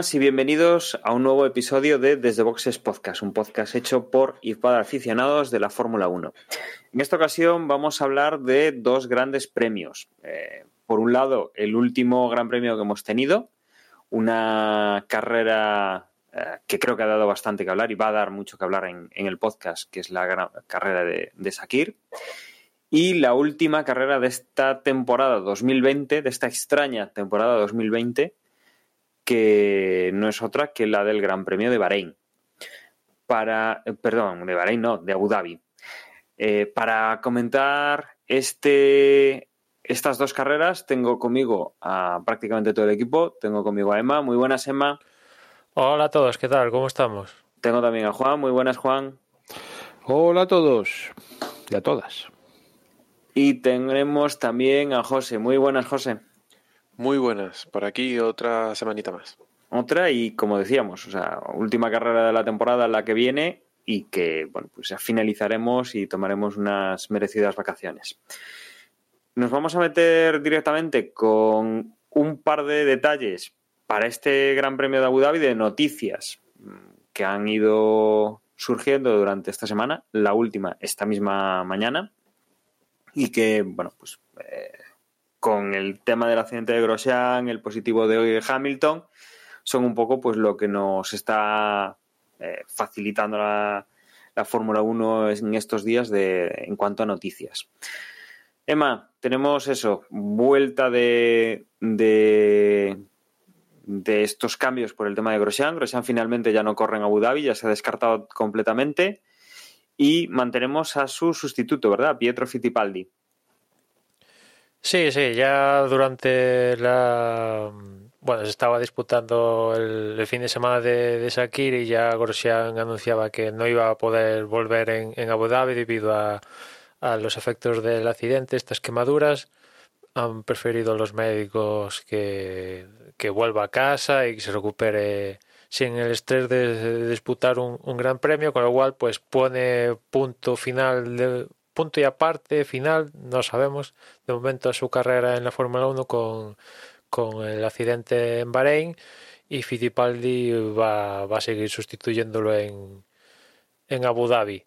y bienvenidos a un nuevo episodio de Desde Boxes Podcast, un podcast hecho por y para aficionados de la Fórmula 1. En esta ocasión vamos a hablar de dos grandes premios. Eh, por un lado, el último gran premio que hemos tenido, una carrera eh, que creo que ha dado bastante que hablar y va a dar mucho que hablar en, el podcast, que es la carrera de, de Sakir. Y la última carrera de esta temporada 2020, de esta extraña temporada 2020, que no es otra que la del Gran Premio de Bahrein. Para, eh, perdón, de Bahrein no, de Abu Dhabi. Eh, para comentar este, estas dos carreras tengo conmigo a prácticamente todo el equipo. Tengo conmigo a Emma. Muy buenas, Emma. Hola a todos, ¿qué tal? ¿Cómo estamos? Tengo también a Juan. Muy buenas, Juan. Hola a todos y a todas. Y tendremos también a José. Muy buenas, José. Muy buenas, por aquí otra semanita más. Otra y como decíamos, o sea, última carrera de la temporada la que viene y que, bueno, pues ya finalizaremos y tomaremos unas merecidas vacaciones. Nos vamos a meter directamente con un par de detalles para este Gran Premio de Abu Dhabi de noticias que han ido surgiendo durante esta semana, la última esta misma mañana, y que, bueno, pues eh, con el tema del accidente de Grosjean, el positivo de Hamilton, son un poco pues lo que nos está eh, facilitando la, la Fórmula 1 en estos días de, en cuanto a noticias. Emma, tenemos eso, vuelta de, de, de, estos cambios por el tema de Grosjean. Grosjean finalmente ya no corre en Abu Dhabi, ya se ha descartado completamente. Y mantenemos a su sustituto, ¿verdad? Pietro Fittipaldi. Sí, sí, ya durante la... Bueno, se estaba disputando el, fin de semana de, de Sakir y ya Grosjean anunciaba que no iba a poder volver en, en Abu Dhabi debido a, a, los efectos del accidente, estas quemaduras. Han preferido los médicos que, que vuelva a casa y que se recupere sin el estrés de, de disputar un, un, gran premio, con lo cual pues pone punto final de, punto y aparte final, no sabemos de momento su carrera en la Fórmula 1 con, con el accidente en Bahrein y Fittipaldi va, va a seguir sustituyéndolo en, en Abu Dhabi.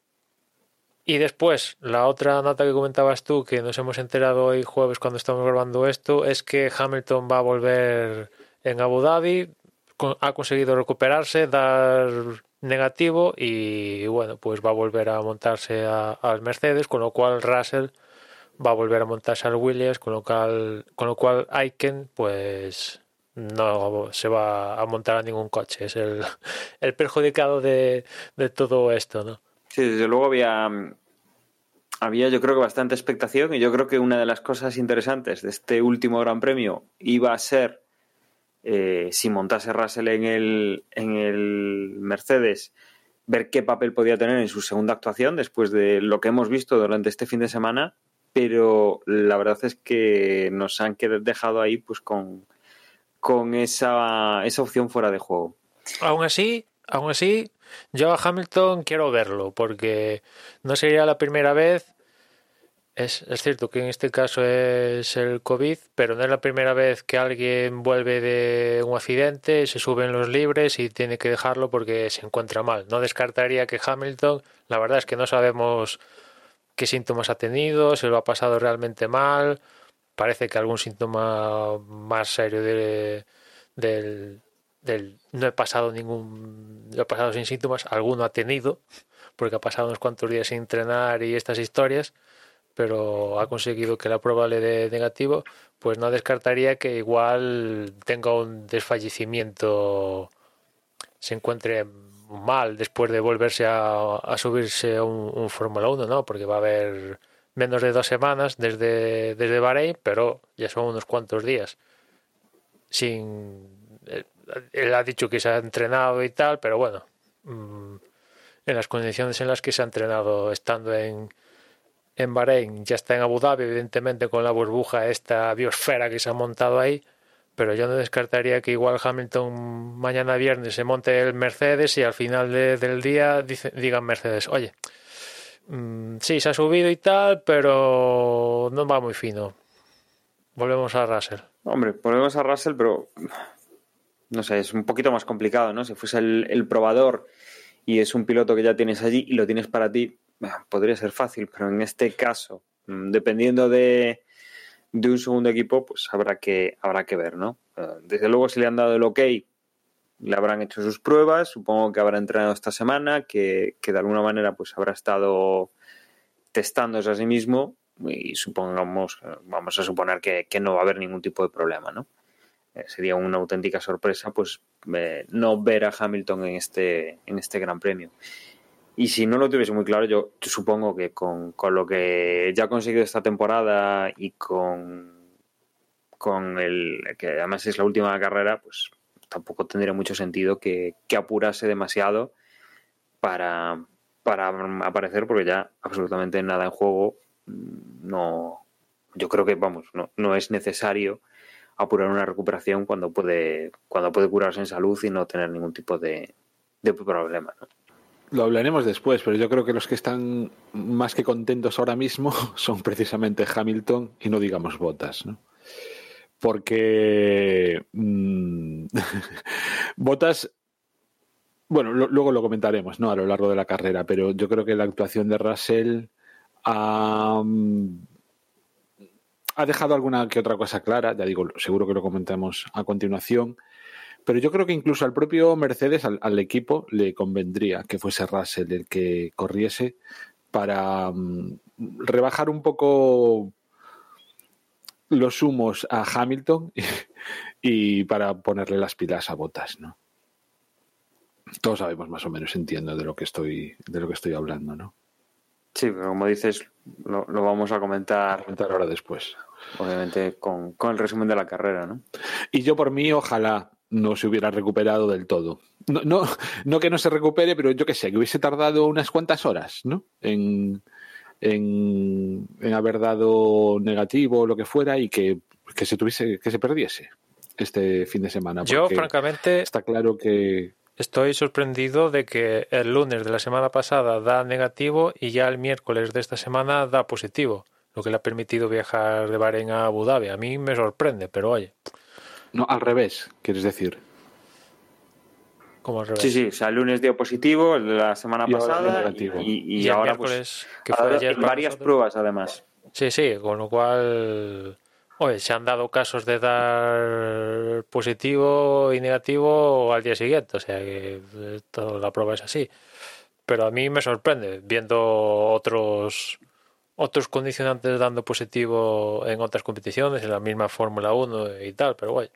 Y después, la otra nota que comentabas tú, que nos hemos enterado hoy jueves cuando estamos grabando esto, es que Hamilton va a volver en Abu Dhabi, ha conseguido recuperarse, dar negativo y bueno, pues va a volver a montarse al Mercedes, con lo cual Russell va a volver a montarse al Williams, con lo cual, con lo cual Aiken pues no se va a montar a ningún coche, es el, el perjudicado de, de, todo esto, ¿no? Sí, desde luego había había yo creo que bastante expectación y yo creo que una de las cosas interesantes de este último Gran Premio iba a ser eh, si montase Russell en el, en el Mercedes, ver qué papel podía tener en su segunda actuación después de lo que hemos visto durante este fin de semana, pero la verdad es que nos han dejado ahí pues con, con esa, esa opción fuera de juego. Aún así, aún así, yo a Hamilton quiero verlo, porque no sería la primera vez es, es, cierto que en este caso es el COVID, pero no es la primera vez que alguien vuelve de un accidente, se sube en los libres y tiene que dejarlo porque se encuentra mal. No descartaría que Hamilton, la verdad es que no sabemos qué síntomas ha tenido, se lo ha pasado realmente mal, parece que algún síntoma más serio de, del, del no he pasado ningún, lo he pasado sin síntomas, alguno ha tenido, porque ha pasado unos cuantos días sin entrenar y estas historias pero ha conseguido que la prueba le dé negativo, pues no descartaría que igual tenga un desfallecimiento, se encuentre mal después de volverse a, subirse a un, un Fórmula 1, ¿no? Porque va a haber menos de dos semanas desde, desde Bahrein, pero ya son unos cuantos días. Sin. Él ha dicho que se ha entrenado y tal, pero bueno, en las condiciones en las que se ha entrenado estando en, en Bahrein, ya está en Abu Dhabi, evidentemente con la burbuja, esta biosfera que se ha montado ahí, pero yo no descartaría que igual Hamilton mañana viernes se monte el Mercedes y al final del día digan Mercedes, oye, mmm, sí, se ha subido y tal, pero no va muy fino. Volvemos a Russell. Hombre, volvemos a Russell, pero no sé, es un poquito más complicado, ¿no? Si fuese el probador y es un piloto que ya tienes allí y lo tienes para ti, podría ser fácil, pero en este caso, mm, dependiendo de, de un segundo equipo, pues habrá que, habrá que ver, ¿no? Eh, desde luego, si le han dado el ok, le habrán hecho sus pruebas, supongo que habrá entrenado esta semana, que, que de alguna manera pues habrá estado testándose a sí mismo y supongamos, vamos a suponer que, que no va a haber ningún tipo de problema, ¿no? Eh, sería una auténtica sorpresa pues eh, no ver a Hamilton en este, en este Gran Premio. Y si no lo tuviese muy claro, yo, supongo que con, con, lo que ya ha conseguido esta temporada y con, con el que además es la última carrera, pues tampoco tendría mucho sentido que, que apurase demasiado para, para aparecer, porque ya absolutamente nada en juego no. Yo creo que, vamos, no, no es necesario apurar una recuperación cuando puede, cuando puede curarse en salud y no tener ningún tipo de, de problema. ¿no? Lo hablaremos después, pero yo creo que los que están más que contentos ahora mismo son precisamente Hamilton y no digamos Botas, ¿no? Porque mmm, Botas, bueno, luego lo comentaremos, ¿no? A lo largo de la carrera, pero yo creo que la actuación de Russell um, ha dejado alguna que otra cosa clara, ya digo, seguro que lo comentamos a continuación, pero yo creo que incluso al propio Mercedes, al, al equipo, le convendría que fuese Russell el que corriese para um, rebajar un poco los humos a Hamilton y, y, para ponerle las pilas a botas, ¿no? Todos sabemos más o menos, entiendo de lo que estoy, de lo que estoy hablando, ¿no? Sí, pero como dices, lo, lo vamos a comentar, a comentar ahora después. Obviamente con, con, el resumen de la carrera, ¿no? Y yo por mí, ojalá no se hubiera recuperado del todo. No, no, no que no se recupere, pero yo que sé, que hubiese tardado unas cuantas horas, ¿no? En, en, en haber dado negativo o lo que fuera y que, que, se tuviese, que se perdiese este fin de semana. Yo, francamente, está claro que Estoy sorprendido de que el lunes de la semana pasada da negativo y ya el miércoles de esta semana da positivo, lo que le ha permitido viajar de Bahrein a Abu Dhabi. A mí me sorprende, pero oye. No, al revés, quieres decir. ¿Cómo al revés? Sí, sí, o sea, el lunes dio positivo, el de la semana Y pasada negativo. y, y, y Y el ahora pues que fue ahora ayer varias nosotros. pruebas además. Sí, sí, con lo cual, oye, se han dado casos de dar positivo y negativo al día siguiente, o sea que esto, la prueba es así. Pero a mí me sorprende viendo otros otros condicionantes dando positivo en otras competiciones, en la misma Fórmula 1 y tal, pero bueno,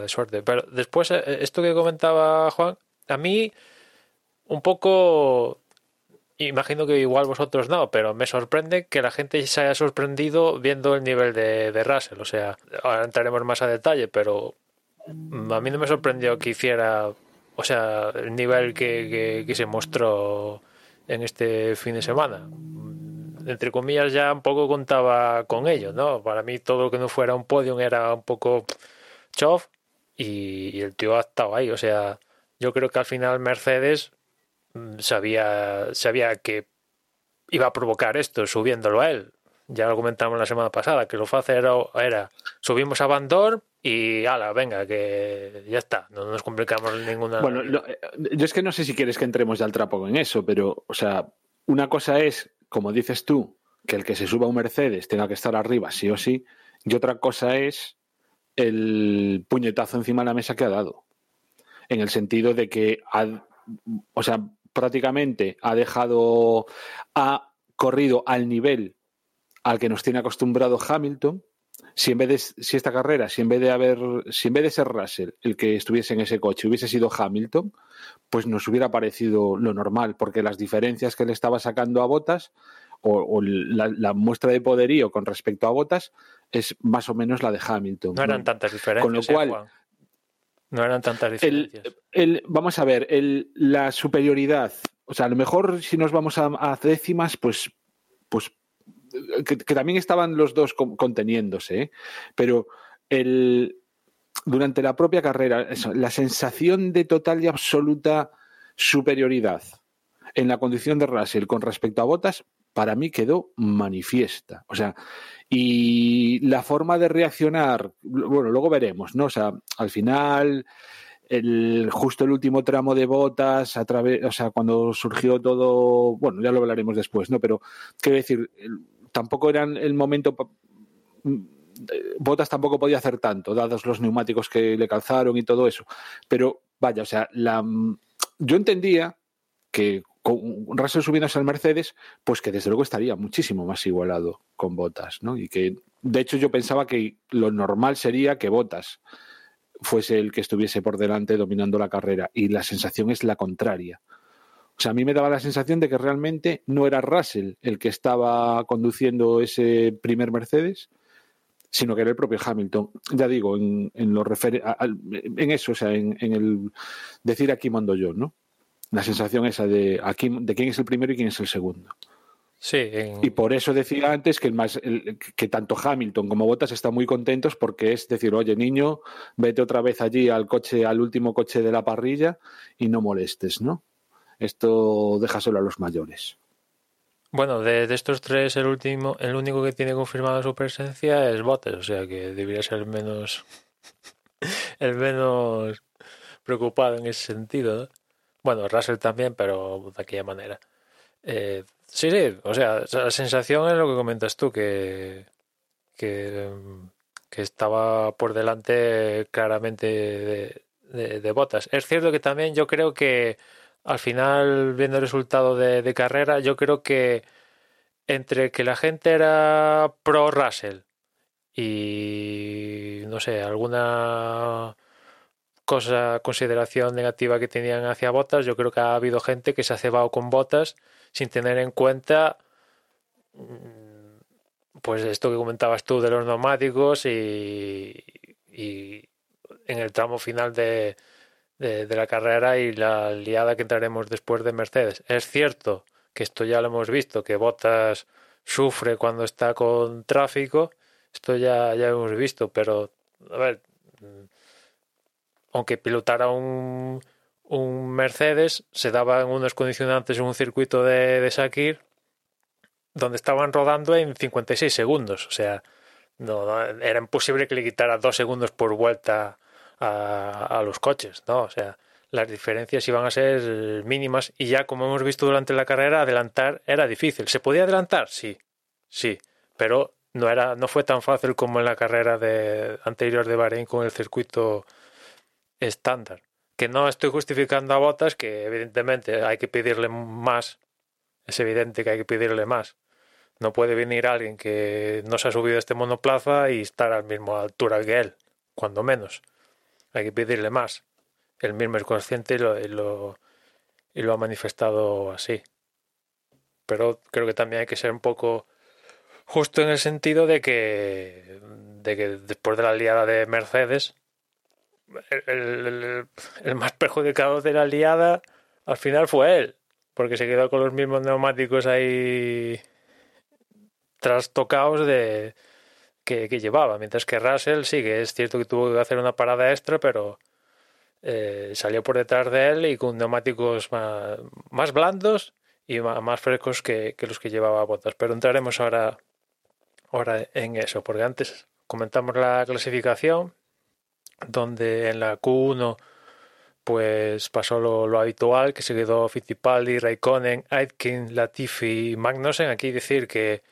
de suerte. Pero después, eh, esto que comentaba Juan, a mí un poco imagino que igual vosotros no, pero me sorprende que la gente se haya sorprendido viendo el nivel de, de Russell. O sea, ahora entraremos más a detalle, pero a mí no me sorprendió que hiciera, o sea, el nivel que, que, que se mostró en este fin de semana. Entre comillas, ya un poco contaba con ello, ¿no? Para mí todo lo que no fuera un podium era un poco chof y, el tío ha estado ahí. O sea, yo creo que al final Mercedes sabía, sabía que iba a provocar esto subiéndolo a él. Ya lo comentamos la semana pasada, que lo fácil era, era subimos a Bandor y ala, venga, que ya está, no nos complicamos ninguna. Bueno, lo, yo es que no sé si quieres que entremos ya al trapo en eso, pero, o sea, una cosa es, como dices tú, que el que se suba a un Mercedes tenga que estar arriba, sí o sí, y otra cosa es el puñetazo encima de la mesa que ha dado. En el sentido de que, ha, o sea, prácticamente ha dejado, ha corrido al nivel al que nos tiene acostumbrado Hamilton. Si en vez de, si esta carrera, si en vez de haber, si en vez de ser Russell el que estuviese en ese coche hubiese sido Hamilton, pues nos hubiera parecido lo normal, porque las diferencias que le estaba sacando a Botas o, o la, la, muestra de poderío con respecto a Botas es más o menos la de Hamilton. No eran tantas diferencias. Con lo cual, Juan. No eran tantas diferencias. El, el, vamos a ver, el, la superioridad. O sea, a lo mejor si nos vamos a, a décimas, pues, pues que, que también estaban los dos con- conteniéndose, ¿eh? pero el, durante la propia carrera, eso, la sensación de total y absoluta superioridad en la condición de Russell con respecto a Botas, para mí quedó manifiesta. O sea, y la forma de reaccionar, bueno, luego veremos, ¿no? O sea, al final, el, justo el último tramo de Botas, a través, o sea, cuando surgió todo, bueno, ya lo hablaremos después, ¿no? Pero, quiero decir, tampoco era el momento. Botas tampoco podía hacer tanto, dados los neumáticos que le calzaron y todo eso. Pero vaya, o sea, la, yo entendía que con Russell subiéndose al Mercedes, pues que desde luego estaría muchísimo más igualado con Botas, ¿no? Y que, de hecho, yo pensaba que lo normal sería que Botas fuese el que estuviese por delante dominando la carrera. Y la sensación es la contraria. O sea, a mí me daba la sensación de que realmente no era Russell el que estaba conduciendo ese primer Mercedes, sino que era el propio Hamilton. Ya digo, en, lo refere a- en eso, o sea, en el decir aquí mando yo, ¿no? La sensación esa de aquí de quién es el primero y quién es el segundo. Sí, en- Y por eso decía antes que, el más, el- que tanto Hamilton como Bottas están muy contentos porque es decir, oye niño, vete otra vez allí al coche, al último coche de la parrilla y no molestes, ¿no? Esto déjaselo a los mayores. Bueno, de, de estos tres, el último, el único que tiene confirmada su presencia es Bottas, o sea que debería ser el menos, el menos preocupado en ese sentido, ¿no? Bueno, Russell también, pero de aquella manera. Eh, sí, sí, o sea, la sensación es lo que comentas tú, que, que, que estaba por delante claramente de, Bottas. Es cierto que también yo creo que al final, viendo el resultado de carrera, yo creo que entre que la gente era pro Russell y no sé, alguna cosa, consideración negativa que tenían hacia Botas, yo creo que ha habido gente que se ha cebado con Botas sin tener en cuenta mm, pues esto que comentabas tú de los neumáticos y, en el tramo final de, la carrera y la liada que entraremos después de Mercedes. Es cierto que esto ya lo hemos visto, que Bottas sufre cuando está con tráfico, esto ya, ya hemos visto, pero a ver, mm, aunque pilotara un, un Mercedes, se daban unos condicionantes en un circuito de, de Sakir donde estaban rodando en 56 segundos, o sea, no, era imposible que le quitara dos segundos por vuelta a, a los coches, ¿no? O sea, las diferencias iban a ser mínimas y ya como hemos visto durante la carrera adelantar era difícil. ¿Se podía adelantar? Sí, sí, pero no era no fue tan fácil como en la carrera de anterior de Bahrein con el circuito estándar. Que no estoy justificando a Botas, que evidentemente hay que pedirle más. Es evidente que hay que pedirle más. No puede venir alguien que no se ha subido este monoplaza y estar a la misma altura que él, cuando menos. Hay que pedirle más. Él mismo es consciente y lo, y lo, y lo ha manifestado así. Pero creo que también hay que ser un poco justo en el sentido de que, de que después de la liada de Mercedes, el, más perjudicado de la liada al final fue él, porque se quedó con los mismos neumáticos ahí trastocados de que, que llevaba, mientras que Russell sí que es cierto que tuvo que hacer una parada extra, pero eh, salió por detrás de él y con neumáticos más, más blandos y más, más frescos que, que, los que llevaba Botas. Pero entraremos ahora, ahora en eso, porque antes comentamos la clasificación, donde en la Q1 pues pasó lo, habitual, que se quedó Fittipaldi, Raikkonen, Aitken, Latifi y Magnussen. Aquí decir que,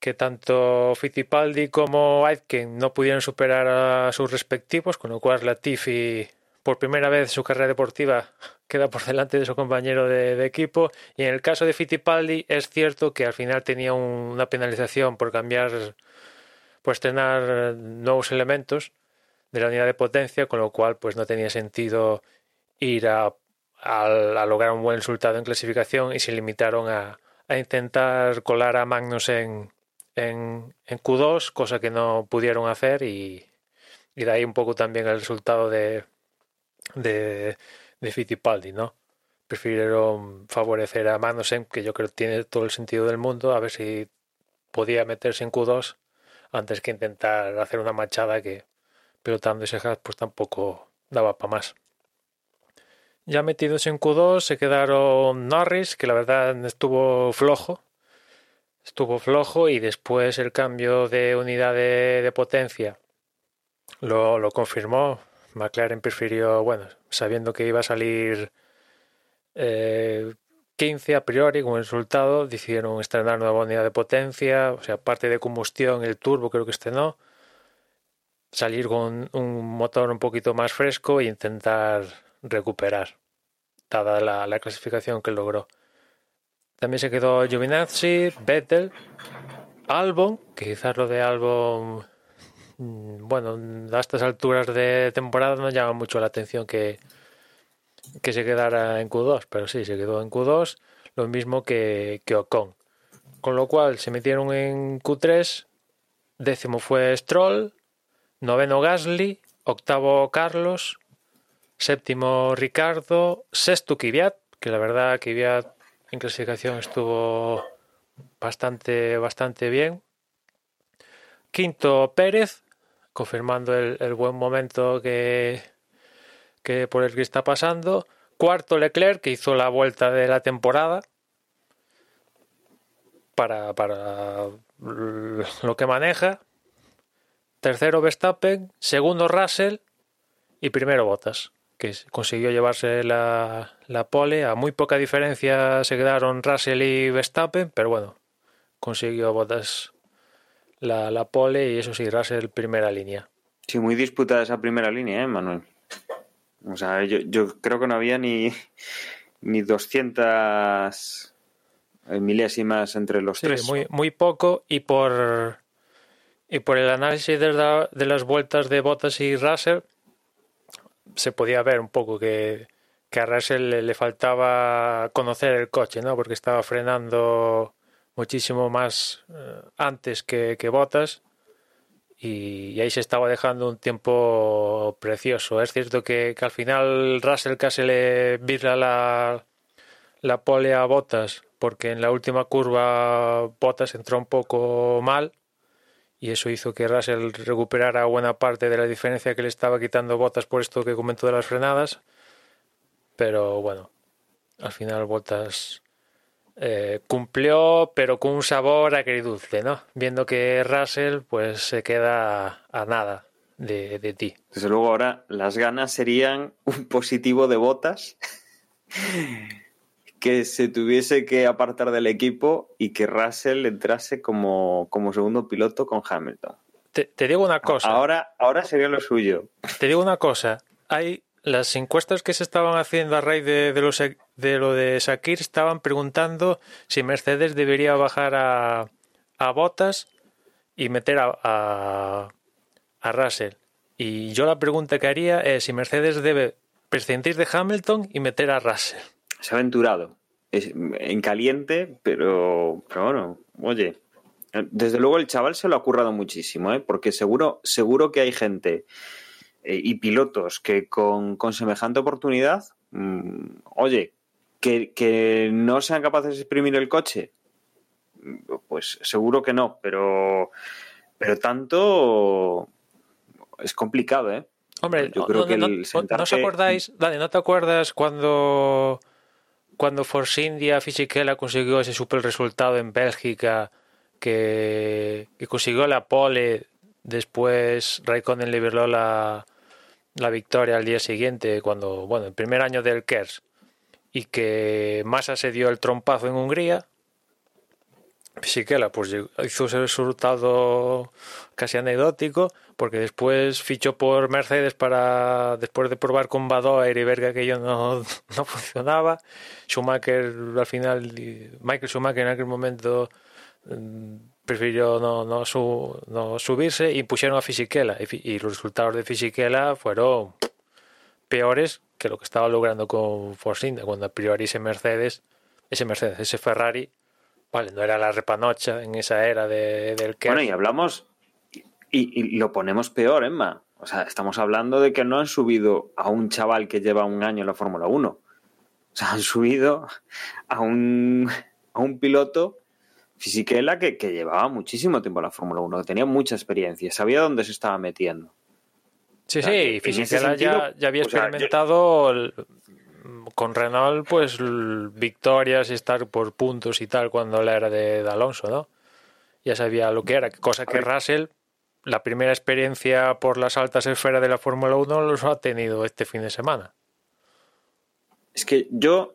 que tanto Fittipaldi como Aitken no pudieron superar a sus respectivos, con lo cual Latifi por primera vez en su carrera deportiva queda por delante de su compañero de, equipo. Y en el caso de Fittipaldi es cierto que al final tenía un, una penalización por cambiar, por estrenar nuevos elementos de la unidad de potencia, con lo cual pues no tenía sentido ir a, lograr un buen resultado en clasificación y se limitaron a, intentar colar a Magnus en, en, en, Q2, cosa que no pudieron hacer y, y de ahí un poco también el resultado de, de, de Fittipaldi, ¿no? Prefirieron favorecer a Magnussen, que yo creo que tiene todo el sentido del mundo, a ver si podía meterse en Q2 antes que intentar hacer una machada que pilotando ese Haas pues tampoco daba para más. Ya metidos en Q2 se quedaron Norris, que la verdad estuvo flojo. Estuvo flojo y después el cambio de unidad de, potencia lo, lo, confirmó. McLaren prefirió, bueno, sabiendo que iba a salir eh, 15 a priori el resultado, decidieron estrenar nueva unidad de potencia, o sea, parte de combustión, el turbo creo que estrenó, salir con un motor un poquito más fresco e intentar recuperar, dada la, clasificación que logró. También se quedó Giovinazzi, Vettel, Albon, quizás lo de Albon, mm, bueno, a estas alturas de temporada no llama mucho la atención que, que se quedara en Q2, pero sí, se quedó en Q2, lo mismo que, que Ocon. Con lo cual se metieron en Q3, décimo fue Stroll, noveno Gasly, octavo Carlos, séptimo Ricardo, sexto Kvyat, que la verdad Kvyat en clasificación estuvo bastante, bastante bien. Quinto Pérez, confirmando el, buen momento que, que por el que está pasando. Cuarto Leclerc, que hizo la vuelta de la temporada para, para lo que maneja. Tercero Verstappen, segundo Russell y primero Bottas, que consiguió llevarse la, la pole. A muy poca diferencia se quedaron Russell y Verstappen, pero bueno, consiguió Bottas la, la pole y eso sí, Russell primera línea. Sí, muy disputada esa primera línea, ¿eh, Manuel? O sea, yo, yo creo que no había ni, ni 200 milésimas entre los sí, tres. Muy, muy poco y por y por el análisis de, de las vueltas de Bottas y Russell, se podía ver un poco que, que a Russell le, faltaba conocer el coche, ¿no? Porque estaba frenando muchísimo más eh, antes que, que Bottas y, y, ahí se estaba dejando un tiempo precioso. Es cierto que, que al final Russell casi le vira la, la pole a Bottas porque en la última curva Bottas entró un poco mal y eso hizo que Russell recuperara buena parte de la diferencia que le estaba quitando Botas por esto que comentó de las frenadas. Pero bueno, al final Botas eh, cumplió, pero con un sabor agridulce, ¿no? Viendo que Russell pues se queda a nada de, de ti. Desde luego ahora las ganas serían un positivo de Botas que se tuviese que apartar del equipo y que Russell entrase como, como segundo piloto con Hamilton. Te, te, digo una cosa. Ahora, ahora sería lo suyo. Te digo una cosa. Hay las encuestas que se estaban haciendo a raíz de, de, los, de lo de Sakir estaban preguntando si Mercedes debería bajar a, a Bottas y meter a, a, a Russell. Y yo la pregunta que haría es si Mercedes debe prescindir de Hamilton y meter a Russell se ha aventurado. Es en caliente, pero, pero bueno, oye, desde luego el chaval se lo ha currado muchísimo, ¿eh? porque seguro, seguro que hay gente eh, y pilotos que con, con semejante oportunidad, mmm, oye, que, que, no sean capaces de exprimir el coche, pues seguro que no, pero, pero tanto es complicado, ¿eh? Hombre, yo creo no, que el no. ¿no os acordáis, Dani, ¿no te acuerdas cuando cuando Force India Fisichella consiguió ese super resultado en Bélgica, que, consiguió la pole, después Raikkonen virló la, la victoria al día siguiente, cuando, bueno, el primer año del Kers, y que Massa se dio el trompazo en Hungría, Fisichella pues hizo ese resultado casi anecdótico porque después fichó por Mercedes para después de probar con Badoer y ver que aquello no, no funcionaba. Schumacher al final Michael Schumacher en aquel momento mm, prefirió no, no, su, no subirse y pusieron a Fisichella. Y, los resultados de Fisichella fueron peores que lo que estaba logrando con Force India cuando priori Mercedes ese Mercedes, ese Ferrari Vale, no era la repanocha en esa era de, del que. Bueno, y hablamos. Y, y, lo ponemos peor, Emma. O sea, estamos hablando de que no han subido a un chaval que lleva un año en la Fórmula 1. O sea, han subido a un, a un piloto Fisichella que, que llevaba muchísimo tiempo en la Fórmula 1, que tenía mucha experiencia, sabía dónde se estaba metiendo. Sí, O sea, sí, y Fisichella ya, ya había o sea, yo- experimentado con Renault, pues victorias y estar por puntos y tal cuando la era de, de Alonso, ¿no? Ya sabía lo que era, cosa que. Russell, la primera experiencia por las altas esferas de la Fórmula 1, los ha tenido este fin de semana. Es que yo.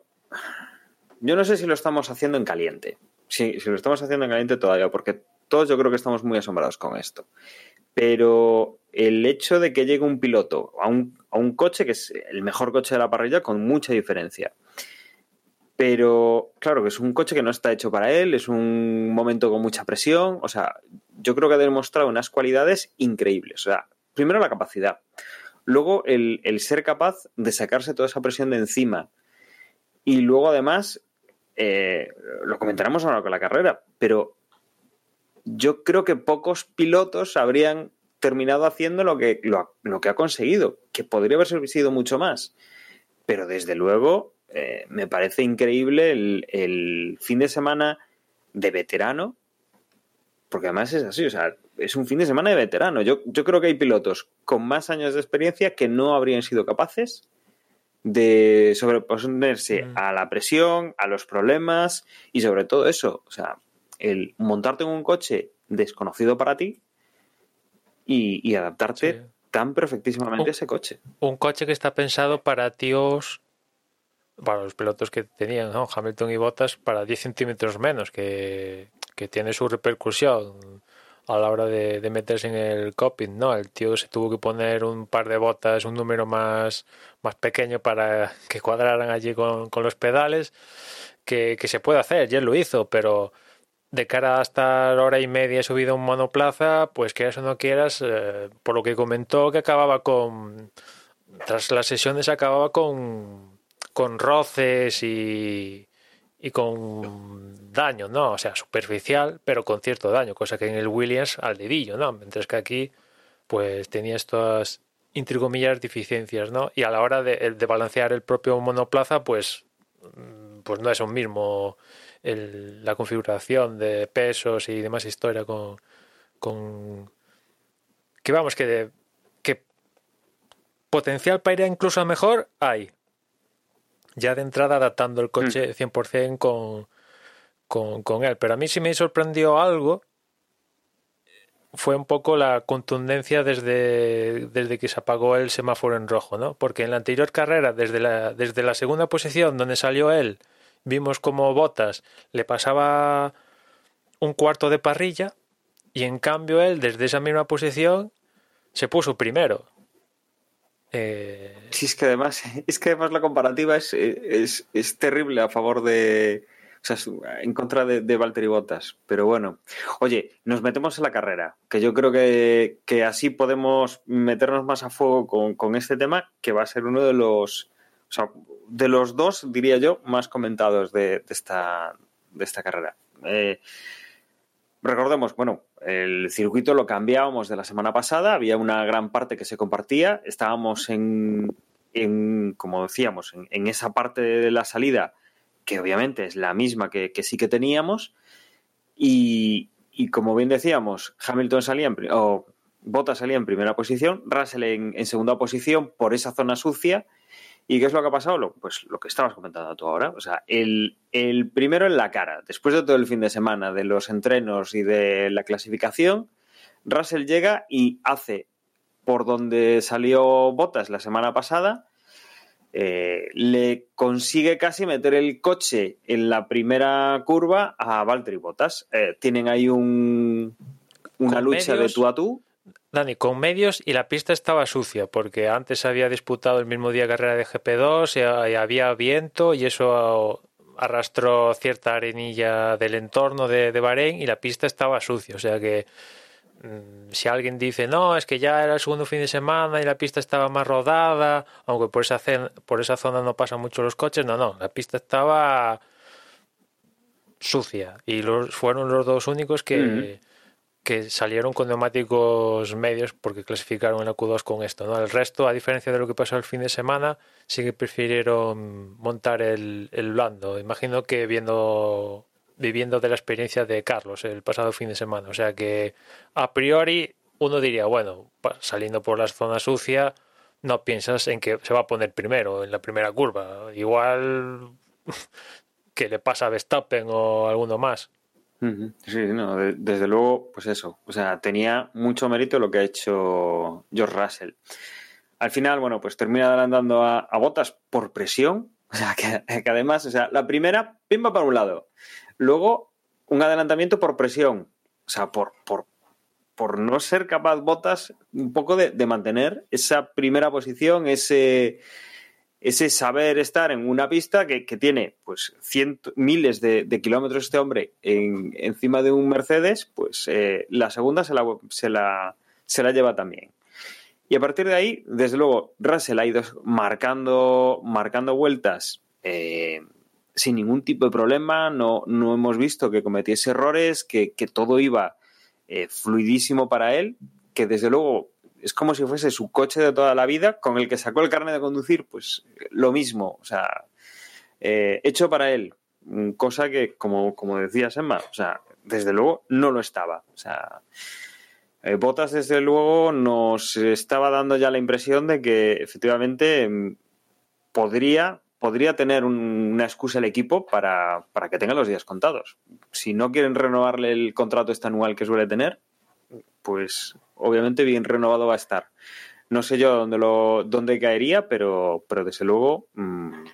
Yo no sé si lo estamos haciendo en caliente. Si, si lo estamos haciendo en caliente todavía, porque todos yo creo que estamos muy asombrados con esto. Pero el hecho de que llegue un piloto a un, a un coche que es el mejor coche de la parrilla con mucha diferencia. Pero claro que es un coche que no está hecho para él, es un momento con mucha presión. O sea, yo creo que ha demostrado unas cualidades increíbles. O sea, primero la capacidad. Luego el, el ser capaz de sacarse toda esa presión de encima. Y luego además, eh, lo comentaremos ahora con la carrera, pero yo creo que pocos pilotos habrían terminado haciendo lo que, lo, lo que ha conseguido, que podría haber sido mucho más. Pero desde luego, eh, me parece increíble el, el fin de semana de veterano, porque además es así, o sea, es un fin de semana de veterano. Yo, yo creo que hay pilotos con más años de experiencia que no habrían sido capaces de sobreponerse Mm. a la presión, a los problemas y sobre todo eso, o sea, el montarte en un coche desconocido para ti y, y adaptarte Sí. tan perfectísimamente a ese coche. Un coche que está pensado para tíos, para los pilotos que tenían, ¿no? Hamilton y Bottas, para 10 centímetros menos, que, que tiene su repercusión a la hora de, de meterse en el cockpit, ¿no? El tío se tuvo que poner un par de botas, un número más, más pequeño para que cuadraran allí con, con los pedales, que, que se puede hacer, ya lo hizo, pero de cara a estar hora y media subido a un monoplaza, pues quieras o no quieras, eh, por lo que comentó que acababa con, tras las sesiones acababa con, con roces y, y con daño, ¿no? O sea, superficial, pero con cierto daño, cosa que en el Williams al dedillo, ¿no? Mientras que aquí, pues tenía estas, entre comillas, deficiencias, ¿no? Y a la hora de, de balancear el propio monoplaza, pues, mm, pues no es un mismo el- la configuración de pesos y demás historia con, con que vamos, que, de- que potencial para ir a incluso a mejor hay. Ya de entrada adaptando el coche 100% con, con, con él. Pero a mí sí me sorprendió algo. Fue un poco la contundencia desde, desde que se apagó el semáforo en rojo, ¿no? Porque en la anterior carrera, desde la, desde la segunda posición donde salió él, vimos como Botas le pasaba un cuarto de parrilla y en cambio él desde esa misma posición se puso primero. Eh, Sí, es que además, es que además la comparativa es, es, es terrible a favor de. O sea, en contra de, de Valtteri Bottas. Pero bueno. Oye, nos metemos en la carrera, que yo creo que, que así podemos meternos más a fuego con, con este tema, que va a ser uno de los. Sea, de los dos, diría yo, más comentados de, esta, carrera. Eh, recordemos, bueno, el circuito lo cambiábamos de la semana pasada, había una gran parte que se compartía, estábamos en, como decíamos, en, esa parte de la salida, que obviamente es la misma que, sí que teníamos, y, como bien decíamos, Hamilton salía en, o Bottas salía en primera posición, Russell en segunda posición por esa zona sucia, ¿Y qué es lo que ha pasado? Lo, pues lo que estabas comentando tú ahora. O sea, el, el, primero en la cara, después de todo el fin de semana, de los entrenos y de la clasificación, Russell llega y hace por donde salió Bottas la semana pasada, eh, le consigue casi meter el coche en la primera curva a Valtteri Bottas. Eh, tienen ahí un, una lucha medios, de tú a tú. Dani, con medios y la pista estaba sucia, porque antes había disputado el mismo día carrera de GP2 y, había viento y eso arrastró cierta arenilla del entorno de, de, Bahrein y la pista estaba sucia. O sea que mmm, si alguien dice, no, es que ya era el segundo fin de semana y la pista estaba más rodada, aunque por esa, por esa zona no pasan mucho los coches, no, no, la pista estaba sucia y fueron los dos únicos que... Mm -hmm que salieron con neumáticos medios porque clasificaron en la Q2 con esto. ¿no? El resto, a diferencia de lo que pasó el fin de semana, sí que prefirieron montar el, el blando. Imagino que viendo viviendo de la experiencia de Carlos el pasado fin de semana. O sea que a priori uno diría, bueno, saliendo por la zona sucia, no piensas en que se va a poner primero en la primera curva. Igual que le pasa a Verstappen o alguno más. Sí, no, desde luego, pues eso. O sea, tenía mucho mérito lo que ha hecho George Russell. Al final, bueno, pues termina adelantando a, Botas por presión. O sea, que, que, además, o sea, la primera, pimba para un lado. Luego, un adelantamiento por presión. O sea, por, por, por no ser capaz Botas un poco de, mantener esa primera posición, ese, ese saber estar en una pista que, tiene pues miles de, kilómetros este hombre encima de un Mercedes, pues eh, la segunda se la, se, la, se la lleva también. Y a partir de ahí, desde luego, Russell ha ido marcando, marcando vueltas eh, sin ningún tipo de problema, no, no hemos visto que cometiese errores, que, que todo iba eh, fluidísimo para él, que desde luego es como si fuese su coche de toda la vida, con el que sacó el carnet de conducir, pues lo mismo, o sea, eh, hecho para él, cosa que, como, como decía Emma, o sea, desde luego no lo estaba, o sea, eh, Botas desde luego nos estaba dando ya la impresión de que efectivamente mm, podría podría tener una excusa el equipo para, que tenga los días contados. Si no quieren renovarle el contrato este anual que suele tener, pues obviamente bien renovado va a estar. No sé yo dónde, lo, dónde caería, pero, pero desde luego mm,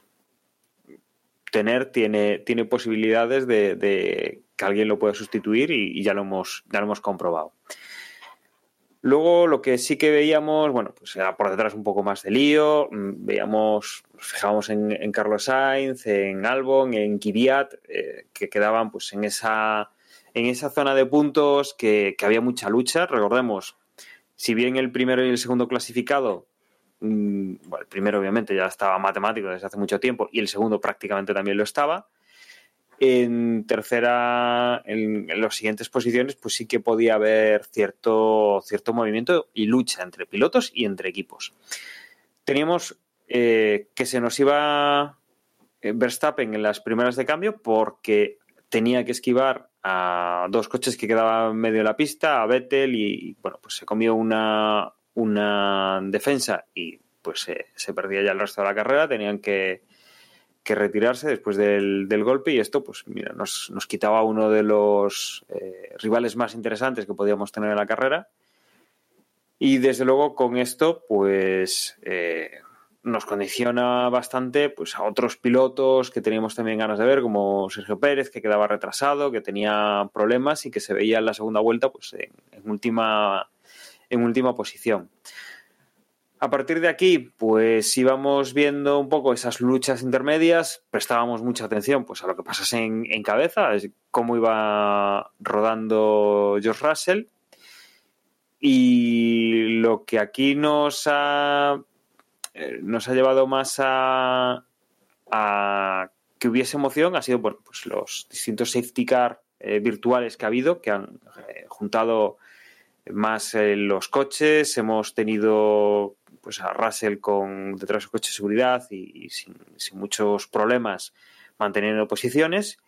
tener tiene, tiene posibilidades de, que alguien lo pueda sustituir y, ya, lo hemos, ya lo hemos comprobado. Luego lo que sí que veíamos, bueno, pues era por detrás un poco más de lío, mm, veíamos, fijábamos en, Carlos Sainz, en Albon, en Kvyat, eh, que quedaban pues en esa, en esa zona de puntos que, había mucha lucha. Recordemos, si bien el primero y el segundo clasificado, mm, bueno, el primero obviamente ya estaba matemático desde hace mucho tiempo y el segundo prácticamente también lo estaba, en tercera, en, las siguientes posiciones, pues sí que podía haber cierto, cierto movimiento y lucha entre pilotos y entre equipos. Teníamos eh, que se nos iba eh, Verstappen en las primeras de cambio porque tenía que esquivar a dos coches que quedaban medio de la pista, a Vettel y, bueno, pues se comió una, una defensa y pues se perdía ya el resto de la carrera, tenían que, que retirarse después del, golpe y esto pues mira nos, nos quitaba uno de los eh, rivales más interesantes que podíamos tener en la carrera. Y desde luego con esto pues eh, nos condiciona bastante pues a otros pilotos que teníamos también ganas de ver como Sergio Pérez que quedaba retrasado que tenía problemas y que se veía en la segunda vuelta pues en última en última posición a partir de aquí, pues íbamos viendo un poco esas luchas intermedias, prestábamos mucha atención pues, a lo que pasase en, cabeza, cómo iba rodando George Russell. Y lo que aquí nos ha, eh, nos ha llevado más a, que hubiese emoción ha sido bueno, pues los distintos safety car eh, virtuales que ha habido, que han eh, juntado más los coches, hemos tenido pues a Russell con detrás de su coche de seguridad y, sin, muchos problemas manteniendo posiciones.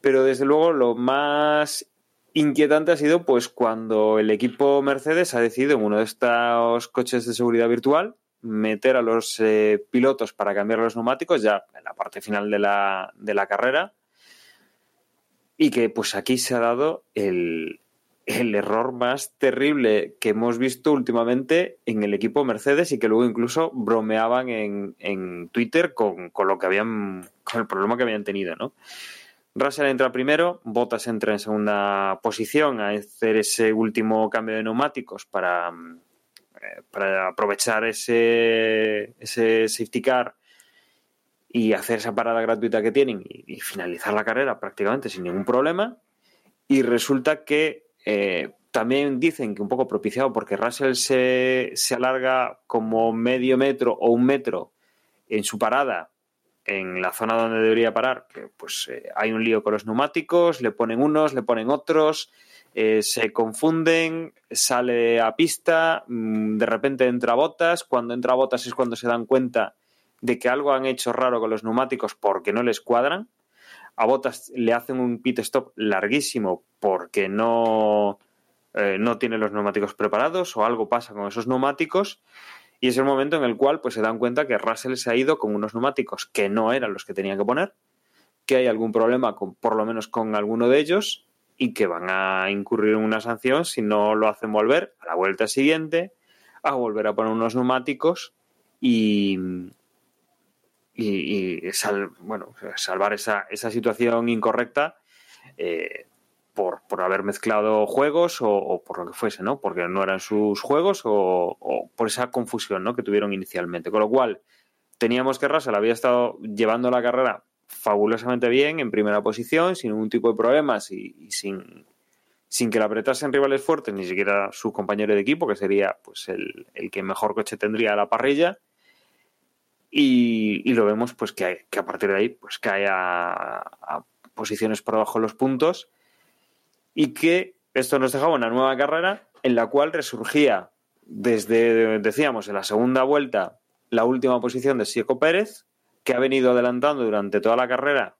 Pero desde luego lo más inquietante ha sido pues cuando el equipo Mercedes ha decidido en uno de estos coches de seguridad virtual meter a los eh, pilotos para cambiar los neumáticos ya en la parte final de la, de la carrera y que pues aquí se ha dado el, el error más terrible que hemos visto últimamente en el equipo Mercedes y que luego incluso bromeaban en, Twitter con, lo que habían, con el problema que habían tenido, ¿no? Russell entra primero, Bottas entra en segunda posición a hacer ese último cambio de neumáticos para, para aprovechar ese, ese safety car y hacer esa parada gratuita que tienen y, finalizar la carrera prácticamente sin ningún problema. Y resulta que eh, también dicen que un poco propiciado porque Russell se, alarga como medio metro o un metro en su parada en la zona donde debería parar, que pues eh, hay un lío con los neumáticos, le ponen unos, le ponen otros, eh, se confunden, sale a pista, mm, de repente entra botas, cuando entra botas es cuando se dan cuenta de que algo han hecho raro con los neumáticos porque no les cuadran. a Bottas le hacen un pit stop larguísimo porque no, eh, no tiene los neumáticos preparados o algo pasa con esos neumáticos y es el momento en el cual pues se dan cuenta que Russell se ha ido con unos neumáticos que no eran los que tenía que poner, que hay algún problema con, por lo menos con alguno de ellos y que van a incurrir en una sanción si no lo hacen volver a la vuelta siguiente a volver a poner unos neumáticos y, y, bueno, salvar esa, esa situación incorrecta eh, por, por, haber mezclado juegos o, por lo que fuese, ¿no? Porque no eran sus juegos o, o, por esa confusión ¿no? que tuvieron inicialmente. Con lo cual, teníamos que Russell había estado llevando la carrera fabulosamente bien, en primera posición, sin ningún tipo de problemas y, sin, sin que la apretasen rivales fuertes, ni siquiera su compañero de equipo, que sería pues el, el que mejor coche tendría a la parrilla. Y, y, lo vemos pues que, que, a partir de ahí pues cae a, posiciones por debajo de los puntos y que esto nos dejaba una nueva carrera en la cual resurgía desde, decíamos, en la segunda vuelta la última posición de Sieco Pérez, que ha venido adelantando durante toda la carrera,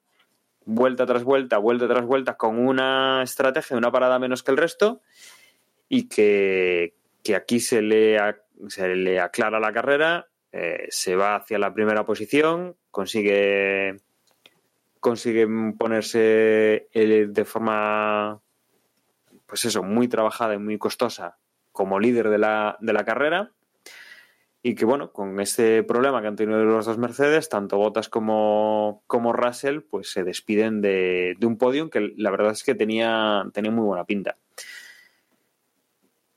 vuelta tras vuelta, vuelta tras vuelta, con una estrategia, una parada menos que el resto, y que, que aquí se le, se le aclara la carrera, eh, se va hacia la primera posición, consigue, consigue ponerse de forma, pues eso, muy trabajada y muy costosa como líder de la, de la carrera. Y que bueno, con este problema que han tenido los dos Mercedes, tanto Bottas como, como Russell, pues se despiden de, de un podium que la verdad es que tenía, tenía muy buena pinta.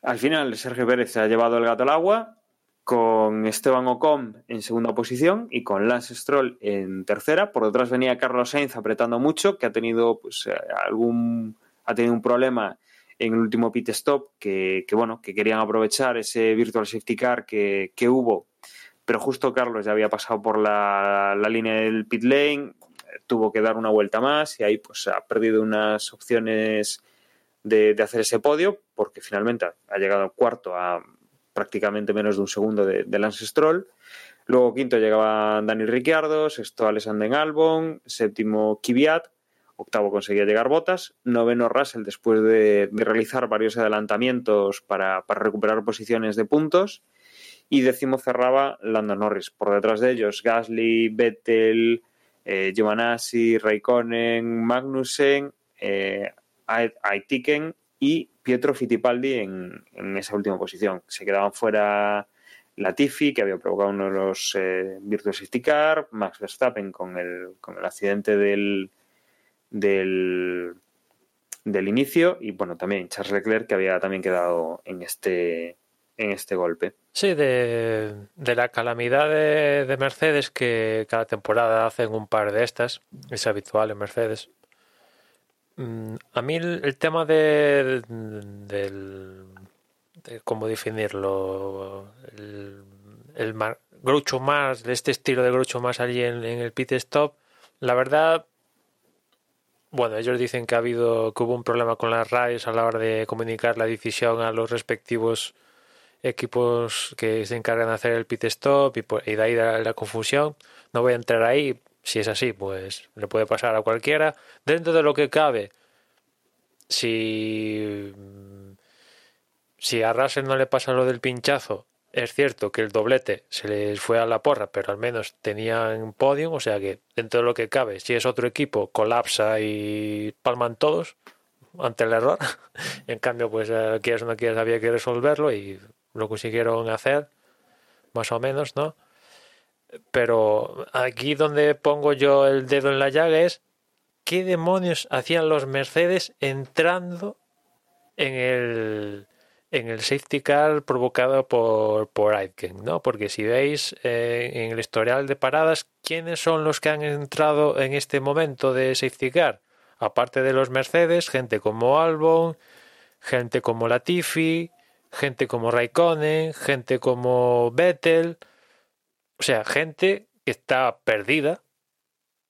Al final, Sergio Pérez se ha llevado el gato al agua, con Esteban Ocon en segunda posición y con Lance Stroll en tercera. Por detrás venía Carlos Sainz apretando mucho, que ha tenido pues algún ha tenido un problema en el último pit stop que, bueno que querían aprovechar ese virtual safety car que, que, hubo, pero justo Carlos ya había pasado por la, la línea del pit lane, tuvo que dar una vuelta más y ahí pues ha perdido unas opciones de, de hacer ese podio porque finalmente ha llegado cuarto a prácticamente menos de un segundo de, de Lance Stroll. Luego quinto llegaba Dani Ricciardo, sexto Alexander Albon, séptimo Kvyat, octavo conseguía llegar Botas, noveno Russell después de, realizar varios adelantamientos para, recuperar posiciones de puntos y décimo cerraba Lando Norris. Por detrás de ellos Gasly, Vettel, eh, Giovanazzi, Raikkonen, Magnussen, eh, y Pietro Fittipaldi en, esa última posición. Se quedaban fuera Latifi, que había provocado uno de los eh, Virtual Max Verstappen con el, con el accidente del, del, del, inicio, y bueno, también Charles Leclerc, que había también quedado en este, en este golpe. Sí, de, de la calamidad de, de Mercedes, que cada temporada hacen un par de estas, es habitual en Mercedes Mm, a mí el, tema de, del de cómo definirlo el, el mar, Groucho de este estilo de Groucho más allí en, el pit stop la verdad bueno ellos dicen que ha habido que hubo un problema con las RAIs a la hora de comunicar la decisión a los respectivos equipos que se encargan de hacer el pit stop y, y de ahí la, la confusión no voy a entrar ahí si es así, pues le puede pasar a cualquiera. Dentro de lo que cabe, si, si a Russell no le pasa lo del pinchazo, es cierto que el doblete se les fue a la porra, pero al menos tenían podium, o sea que dentro de lo que cabe, si es otro equipo, colapsa y palman todos ante el error. en cambio, pues eh, quieras o no quieras, había que resolverlo y lo consiguieron hacer, más o menos, ¿no? Pero aquí donde pongo yo el dedo en la llaga es qué demonios hacían los Mercedes entrando en el en el safety car provocado por, por Aitken, ¿no? Porque si veis eh, en el historial de paradas, ¿quiénes son los que han entrado en este momento de safety car? Aparte de los Mercedes, gente como Albon, gente como Latifi, gente como Raikkonen, gente como Vettel, o sea, gente que está perdida,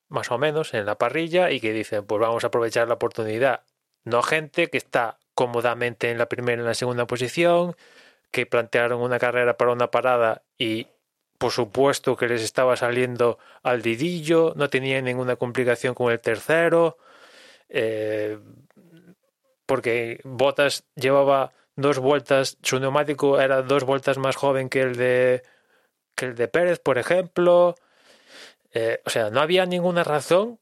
más o menos, en la parrilla y que dicen, pues vamos a aprovechar la oportunidad. No gente que está cómodamente en la primera y en la segunda posición, que plantearon una carrera para una parada y por supuesto que les estaba saliendo al didillo, no tenían ninguna complicación con el tercero, eh, porque Bottas llevaba dos vueltas, su neumático era dos vueltas más joven que el de, que el de Pérez, por ejemplo. Eh, o sea, no había ninguna razón,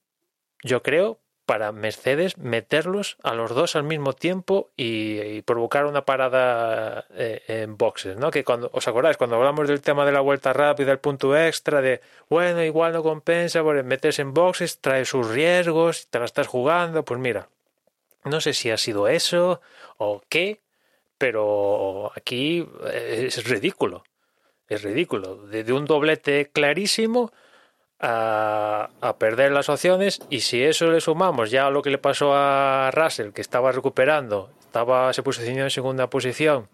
yo creo, para Mercedes meterlos a los dos al mismo tiempo y, provocar una parada eh, en boxes, ¿no? Que cuando, ¿os acordáis? Cuando hablamos del tema de la vuelta rápida, el punto extra de, bueno, igual no compensa, porque meterse en boxes trae sus riesgos, te la estás jugando, pues mira, no sé si ha sido eso o qué, pero aquí es ridículo, es ridículo, de un doblete clarísimo a, perder las opciones y si eso le sumamos ya lo que le pasó a Russell, que estaba recuperando, estaba se posicionó en segunda posición,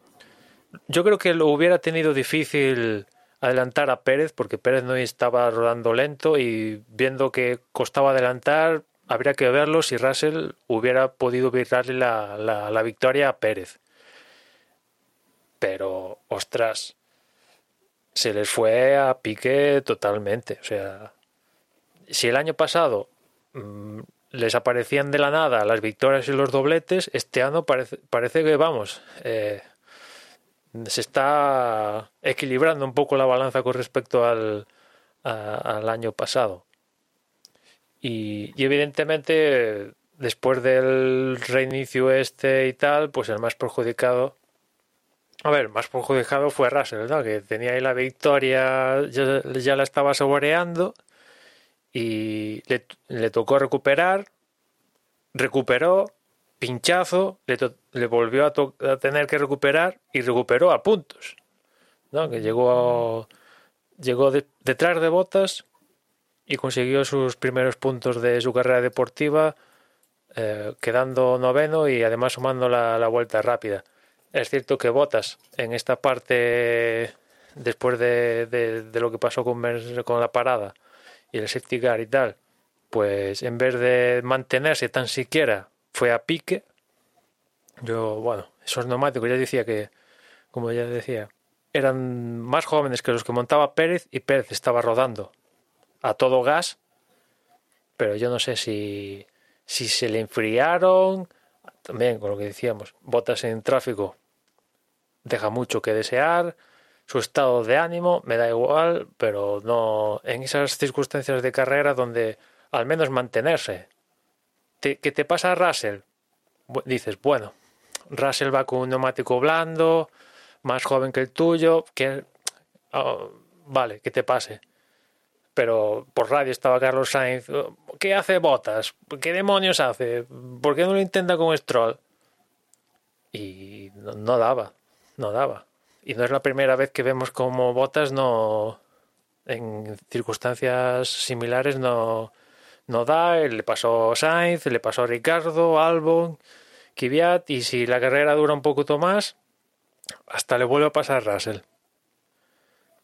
yo creo que lo hubiera tenido difícil adelantar a Pérez porque Pérez no estaba rodando lento y viendo que costaba adelantar habría que verlo si Russell hubiera podido darle la, la, la victoria a Pérez. Pero, ostras, se les fue a pique totalmente. O sea, si el año pasado mm, les aparecían de la nada las victorias y los dobletes, este año parece, parece que, vamos, eh, se está equilibrando un poco la balanza con respecto al, al año pasado. Y, evidentemente, después del reinicio este y tal, pues el más perjudicado. A ver, más perjudicado fue Russell, ¿no? que tenía ahí la victoria, ya, ya la estaba saboreando y le, tocó recuperar, recuperó, pinchazo, le, volvió a, tener que recuperar y recuperó a puntos. ¿no? Que llegó, llegó detrás de botas y consiguió sus primeros puntos de su carrera deportiva, eh, quedando noveno y además sumando la, vuelta rápida. Es cierto que Botas en esta parte, después de, lo que pasó con, con la parada, y el safety y tal, pues en vez de mantenerse tan siquiera fue a pique. Yo, bueno, esos neumáticos ya decía que, como ya decía, eran más jóvenes que los que montaba Pérez y Pérez estaba rodando a todo gas, pero yo no sé si, si se le enfriaron, también con lo que decíamos, botas en tráfico deja mucho que desear, su estado de ánimo, me da igual, pero no en esas circunstancias de carrera donde al menos mantenerse. ¿Qué te pasa a Russell? Dices, bueno, Russell va con un neumático blando, más joven que el tuyo, que oh, vale, que te pase. Pero por radio estaba Carlos Sainz. ¿Qué hace Botas? ¿Qué demonios hace? ¿Por qué no lo intenta con Stroll? Y no daba, no daba. Y no es la primera vez que vemos como Botas no, en circunstancias similares no, no da. Le pasó Sainz, le pasó a Ricardo, Albon, Kvyat y si la carrera dura un poquito más, hasta le vuelve a pasar Russell.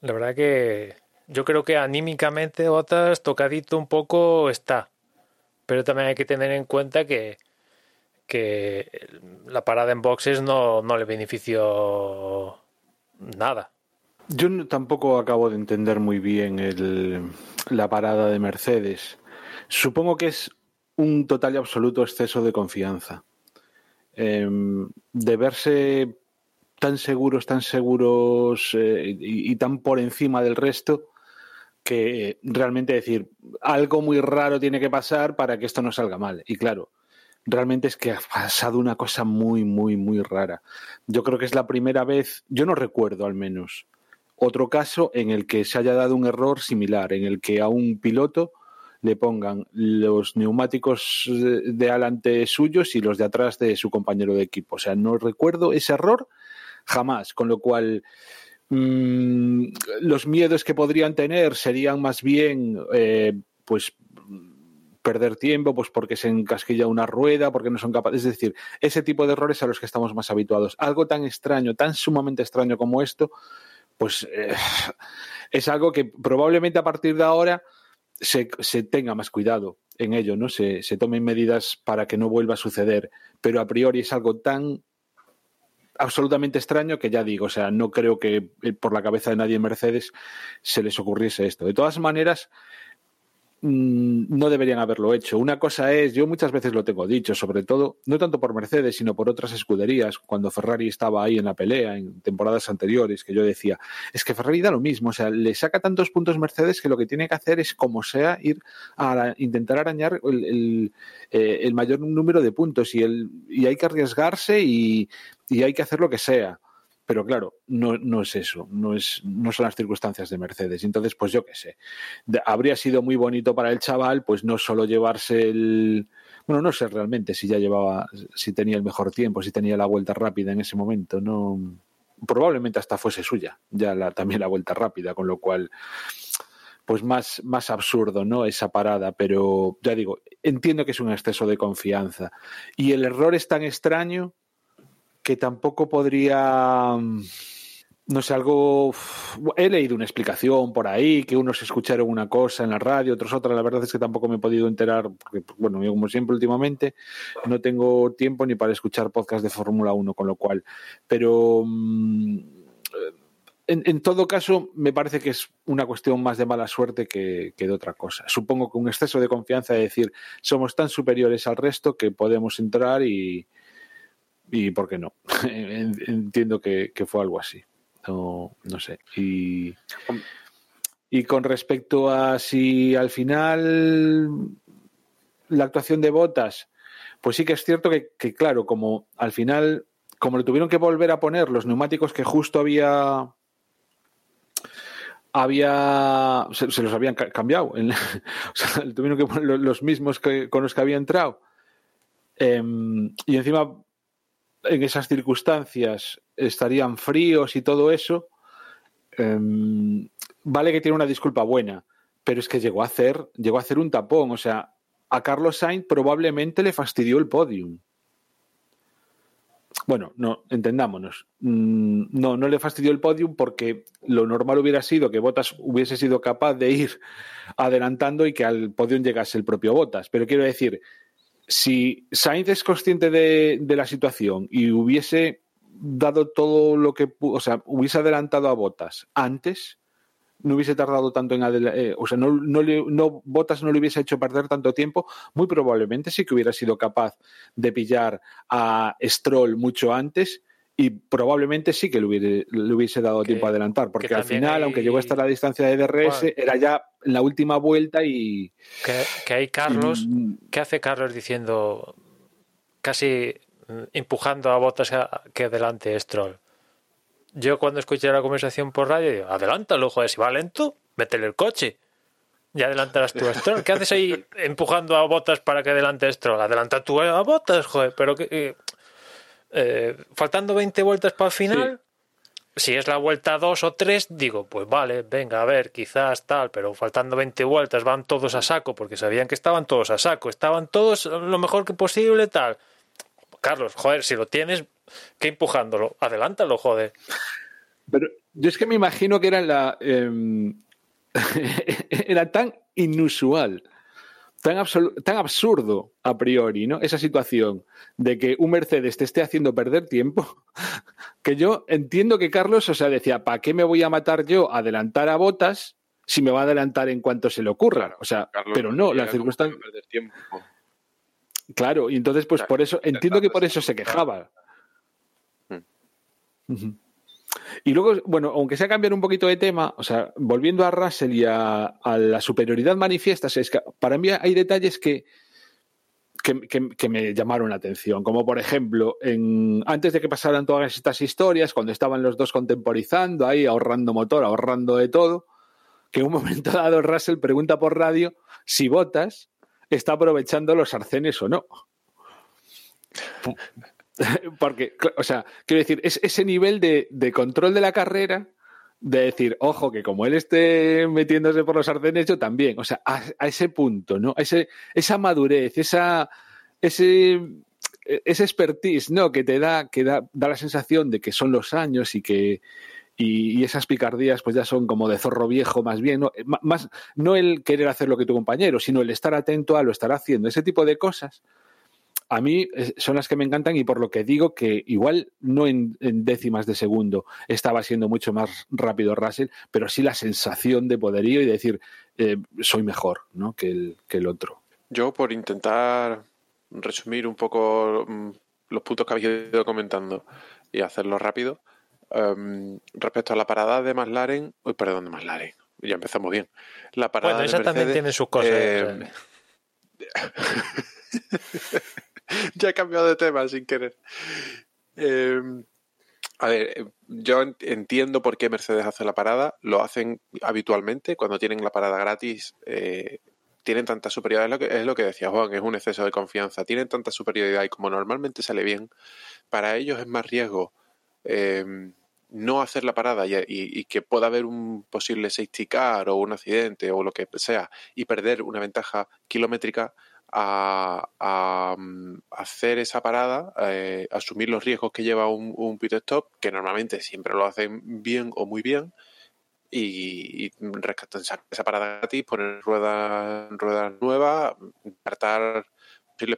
La verdad que yo creo que anímicamente Botas tocadito un poco está. Pero también hay que tener en cuenta que, que la parada en boxes no, no le benefició nada. Yo tampoco acabo de entender muy bien el, la parada de Mercedes. Supongo que es un total y absoluto exceso de confianza. Em, de verse tan seguros, tan seguros eh, y, tan por encima del resto, que realmente decir, algo muy raro tiene que pasar para que esto no salga mal. Y claro, realmente es que ha pasado una cosa muy, muy, muy rara. Yo creo que es la primera vez, yo no recuerdo al menos, otro caso en el que se haya dado un error similar, en el que a un piloto le pongan los neumáticos de adelante suyos y los de atrás de su compañero de equipo. O sea, no recuerdo ese error jamás, con lo cual mmm, los miedos que podrían tener serían más bien eh, pues perder tiempo, pues porque se encasquilla una rueda, porque no son capaces. Es decir, ese tipo de errores a los que estamos más habituados. Algo tan extraño, tan sumamente extraño como esto, pues eh, es algo que probablemente a partir de ahora se, se tenga más cuidado en ello, ¿no? Se, se, tomen medidas para que no vuelva a suceder. Pero a priori es algo tan absolutamente extraño que ya digo, o sea, no creo que eh, por la cabeza de nadie en Mercedes se les ocurriese esto. De todas maneras, Mm, no deberían haberlo hecho. Una cosa es, yo muchas veces lo tengo dicho, sobre todo, no tanto por Mercedes, sino por otras escuderías, cuando Ferrari estaba ahí en la pelea en temporadas anteriores, que yo decía, es que Ferrari da lo mismo, o sea, le saca tantos puntos Mercedes que lo que tiene que hacer es, como sea, ir a intentar arañar el, eh, mayor número de puntos y, el, y hay que arriesgarse y hay que hacer lo que sea. Pero claro, no, no es eso, no, es, no son las circunstancias de Mercedes. Entonces, pues yo qué sé. habría sido muy bonito para el chaval, pues no solo llevarse el. Bueno, no sé realmente si ya llevaba, si tenía el mejor tiempo, si tenía la vuelta rápida en ese momento. No, probablemente hasta fuese suya, ya también la vuelta rápida, con lo cual, pues más, más absurdo, ¿no? Esa parada, pero ya digo, entiendo que es un exceso de confianza. Y el error es tan extraño que tampoco podría no sé, algo. He leído una explicación por ahí, que unos escucharon una cosa en la radio, otros otra. La verdad es que tampoco me he podido enterar, porque, bueno, yo como siempre últimamente no tengo tiempo ni para escuchar podcast de Fórmula 1, con lo cual. Pero. Mm, en, en, todo caso, me parece que es una cuestión más de mala suerte que, que, de otra cosa. Supongo que un exceso de confianza de decir somos tan superiores al resto que podemos entrar y, y por qué no. Entiendo que, fue algo así. No, no sé. Y, y con respecto a si al final la actuación de Botas, pues sí que es cierto que, claro, como al final, como le tuvieron que volver a poner los neumáticos que justo había había se, los habían cambiado o sea, le tuvieron que poner los mismos que, con los que había entrado em, y encima en esas circunstancias estarían fríos y todo eso, em, vale que tiene una disculpa buena, pero es que llegó a hacer, llegó a hacer un tapón. O sea, a Carlos Sainz probablemente le fastidió el podium. Bueno, no, entendámonos. Mm, no, no le fastidió el podium porque lo normal hubiera sido que Bottas hubiese sido capaz de ir adelantando y que al podium llegase el propio Bottas. Pero quiero decir, si Sainz es consciente de, la situación y hubiese dado todo lo que o sea, hubiese adelantado a Botas antes, no hubiese tardado tanto en eh, o sea, no, no, no, Botas no le hubiese hecho perder tanto tiempo, muy probablemente sí que hubiera sido capaz de pillar a Stroll mucho antes y probablemente sí que le hubiese, dado tiempo a adelantar, porque al final, aunque llegó hasta la distancia de DRS, era ya la última vuelta y... Que, hay Carlos, ¿qué hace Carlos diciendo, casi empujando a botas que adelante Stroll? Yo cuando escuché la conversación por radio, digo, adelántalo, joder, si va lento, métele el coche. Ya adelantarás tú a Stroll. ¿Qué haces ahí empujando a botas para que adelante Stroll? Adelanta tú a botas, joder, pero que eh, faltando 20 vueltas para el final, si es la vuelta 2 o 3, digo, pues vale, venga, a ver, quizás tal, pero faltando 20 vueltas van todos a saco, porque sabían que estaban todos a saco, estaban todos lo mejor que posible, tal. Carlos, joder, si lo tienes, que empujándolo, adelántalo, joder. Pero yo es que me imagino que era la. Em, era tan inusual tan, tan absurdo a priori, ¿no? Esa situación de que un Mercedes te esté haciendo perder tiempo, que yo entiendo que Carlos, o sea, decía, ¿para qué me voy a matar yo a adelantar a botas si me va a adelantar en cuanto se le ocurra? O sea, pero no, la circunstancia... Claro, y entonces, pues por eso, entiendo que por eso se quejaba. Hmm. Y luego, bueno, aunque sea cambiar un poquito de tema, o sea, volviendo a Russell y a, la superioridad manifiesta, es que para mí hay detalles que, que, me llamaron la atención, como por ejemplo, en, antes de que pasaran todas estas historias, cuando estaban los dos contemporizando ahí, ahorrando motor, ahorrando de todo, que en un momento dado Russell pregunta por radio si Botas está aprovechando los arcenes o no. Porque, o sea, quiero decir, es ese nivel de, control de la carrera, de decir, ojo, que como él esté metiéndose por los ardenes, yo también. O sea, a, ese punto, ¿no? Ese, esa madurez, esa, ese, ese expertise, ¿no? Que te da, que da, da la sensación de que son los años y que, y, esas picardías pues ya son como de zorro viejo más bien, ¿no? Más, no el querer hacer lo que tu compañero, sino el estar atento a lo estar haciendo, ese tipo de cosas a mí eh, son las que me encantan y por lo que digo que igual no en, décimas de segundo estaba siendo mucho más rápido Russell, pero sí la sensación de poderío y decir eh, soy mejor ¿no? que, el, que el otro. Yo por intentar resumir un poco mm, los puntos que habéis ido comentando y hacerlo rápido, em, respecto a la parada de McLaren, uy, perdón, de McLaren, ya empezamos bien. La parada bueno, esa también tiene sus cosas. Em, ya he cambiado de tema sin querer. Em, a ver, yo entiendo por qué Mercedes hace la parada. Lo hacen habitualmente cuando tienen la parada gratis. Eh, tienen tanta superioridad, es lo, que, es lo que decía Juan, es un exceso de confianza. Tienen tanta superioridad y como normalmente sale bien, para ellos es más riesgo em, no hacer la parada y, que pueda haber un posible safety car o un accidente o lo que sea y perder una ventaja kilométrica a, mm, hacer esa parada, eh, asumir los riesgos que lleva un, un, pit stop, que normalmente siempre lo hacen bien o muy bien, y, y rescatar esa parada gratis, poner ruedas, ruedas nuevas, tratar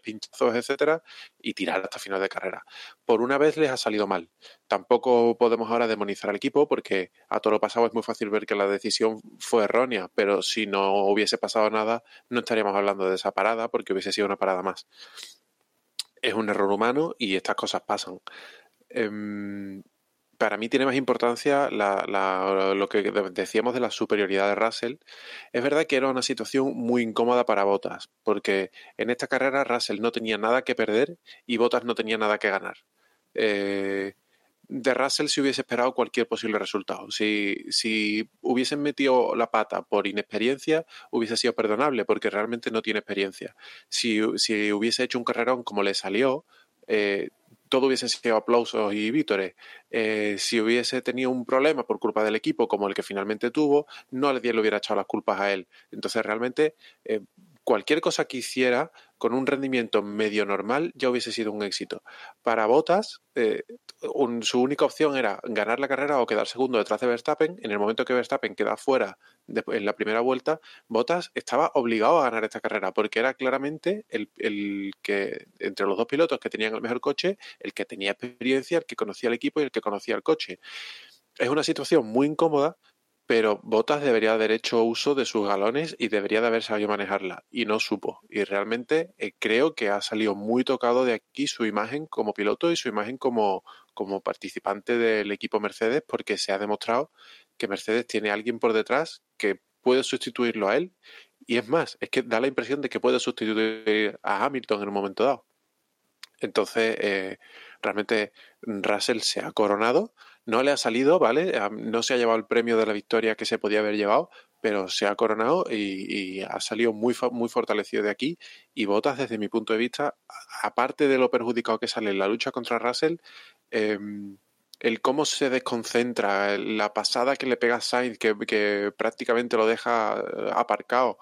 pinchazos, etcétera, y tirar hasta final de carrera. Por una vez les ha salido mal. Tampoco podemos ahora demonizar al equipo porque a todo lo pasado es muy fácil ver que la decisión fue errónea, pero si no hubiese pasado nada, no estaríamos hablando de esa parada porque hubiese sido una parada más. Es un error humano y estas cosas pasan. Em, para mí tiene más importancia lo que decíamos de la superioridad de Russell. Es verdad que era una situación muy incómoda para Bottas, porque en esta carrera Russell no tenía nada que perder y Bottas no tenía nada que ganar. Eh, de Russell se hubiese esperado cualquier posible resultado. Si, si hubiesen metido la pata por inexperiencia, hubiese sido perdonable, porque realmente no tiene experiencia. Si, si hubiese hecho un carrerón como le salió, eh, todo hubiese sido aplausos y vítores. Eh, si hubiese tenido un problema por culpa del equipo, como el que finalmente tuvo, no le hubiera echado las culpas a él. Entonces, realmente, eh, cualquier cosa que hiciera con un rendimiento medio normal ya hubiese sido un éxito. Para Botas, eh, su única opción era ganar la carrera o quedar segundo detrás de Verstappen. En el momento que Verstappen queda fuera en la primera vuelta, Botas estaba obligado a ganar esta carrera porque era claramente el, el, que, entre los dos pilotos que tenían el mejor coche, el que tenía experiencia, el que conocía el equipo y el que conocía el coche. Es una situación muy incómoda pero Botas debería haber hecho uso de sus galones y debería de haber sabido manejarla y no supo. Y realmente eh, creo que ha salido muy tocado de aquí su imagen como piloto y su imagen como, participante del equipo Mercedes porque se ha demostrado que Mercedes tiene alguien por detrás que puede sustituirlo a él y es más, es que da la impresión de que puede sustituir a Hamilton en un momento dado. Entonces, eh, realmente Russell se ha coronado no le ha salido, ¿vale? No se ha llevado el premio de la victoria que se podía haber llevado, pero se ha coronado y, ha salido muy, muy fortalecido de aquí. Y Botas, desde mi punto de vista, aparte de lo perjudicado que sale en la lucha contra Russell, em, el cómo se desconcentra, la pasada que le pega a Sainz, que, prácticamente lo deja eh, aparcado.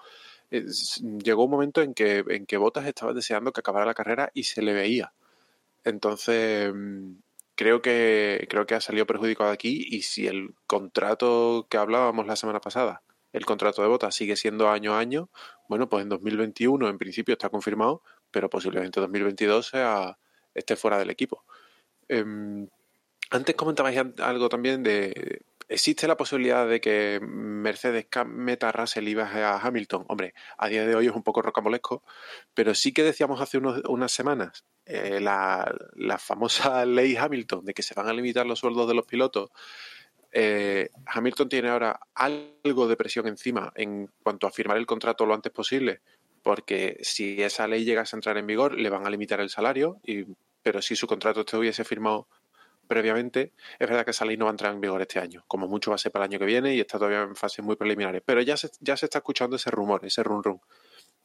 llegó un momento en que, en que Botas estaba deseando que acabara la carrera y se le veía. Entonces, em, creo que, creo que ha salido perjudicado aquí y si el contrato que hablábamos la semana pasada, el contrato de botas sigue siendo año a año, bueno, pues en 2021 en principio está confirmado, pero posiblemente en 2022 sea, esté fuera del equipo. Em, antes comentabais algo también de ¿Existe la posibilidad de que Mercedes meta a Russell y a Hamilton? Hombre, a día de hoy es un poco rocamolesco, pero sí que decíamos hace unas semanas eh, la, famosa ley Hamilton de que se van a limitar los sueldos de los pilotos. Eh, Hamilton tiene ahora algo de presión encima en cuanto a firmar el contrato lo antes posible, porque si esa ley llegase a entrar en vigor, le van a limitar el salario, y, pero si su contrato estuviese firmado previamente, es verdad que esa ley no va a entrar en vigor este año, como mucho va a ser para el año que viene y está todavía en fases muy preliminares, pero ya se, ya se está escuchando ese rumor, ese run run.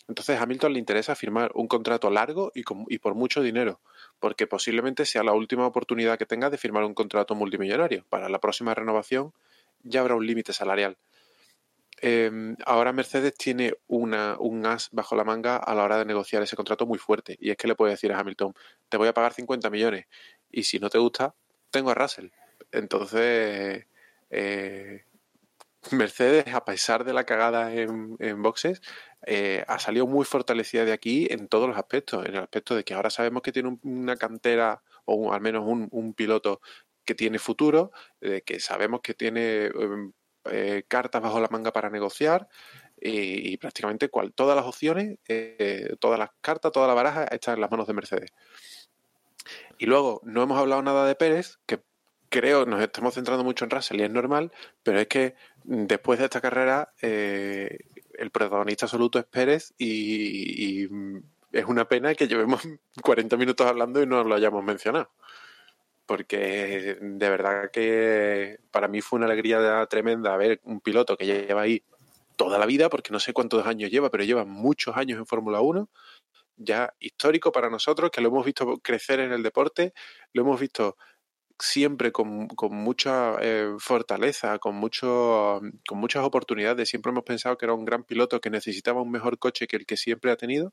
Entonces a Hamilton le interesa firmar un contrato largo y, y por mucho dinero, porque posiblemente sea la última oportunidad que tenga de firmar un contrato multimillonario. Para la próxima renovación ya habrá un límite salarial. Em, ahora Mercedes tiene una, un as bajo la manga a la hora de negociar ese contrato muy fuerte. Y es que le puede decir a Hamilton, te voy a pagar 50 millones. Y si no te gusta, tengo a Russell. Entonces, eh, Mercedes, a pesar de la cagada en, en boxes, eh, ha salido muy fortalecida de aquí en todos los aspectos. En el aspecto de que ahora sabemos que tiene un- una cantera o un- al menos un, piloto que tiene futuro, de que sabemos que tiene eh, cartas bajo la manga para negociar y, prácticamente todas las opciones, eh, todas las cartas, toda la baraja están en las manos de Mercedes. Y luego, no hemos hablado nada de Pérez, que creo nos estamos centrando mucho en Russell y es normal, pero es que después de esta carrera eh, el protagonista absoluto es Pérez y, es una pena que llevemos 40 minutos hablando y no lo hayamos mencionado. Porque de verdad que para mí fue una alegría tremenda ver un piloto que lleva ahí toda la vida, porque no sé cuántos años lleva, pero lleva muchos años en Fórmula 1, ya histórico para nosotros, que lo hemos visto crecer en el deporte, lo hemos visto siempre con, mucha eh, fortaleza, con, mucho, con muchas oportunidades. Siempre hemos pensado que era un gran piloto que necesitaba un mejor coche que el que siempre ha tenido.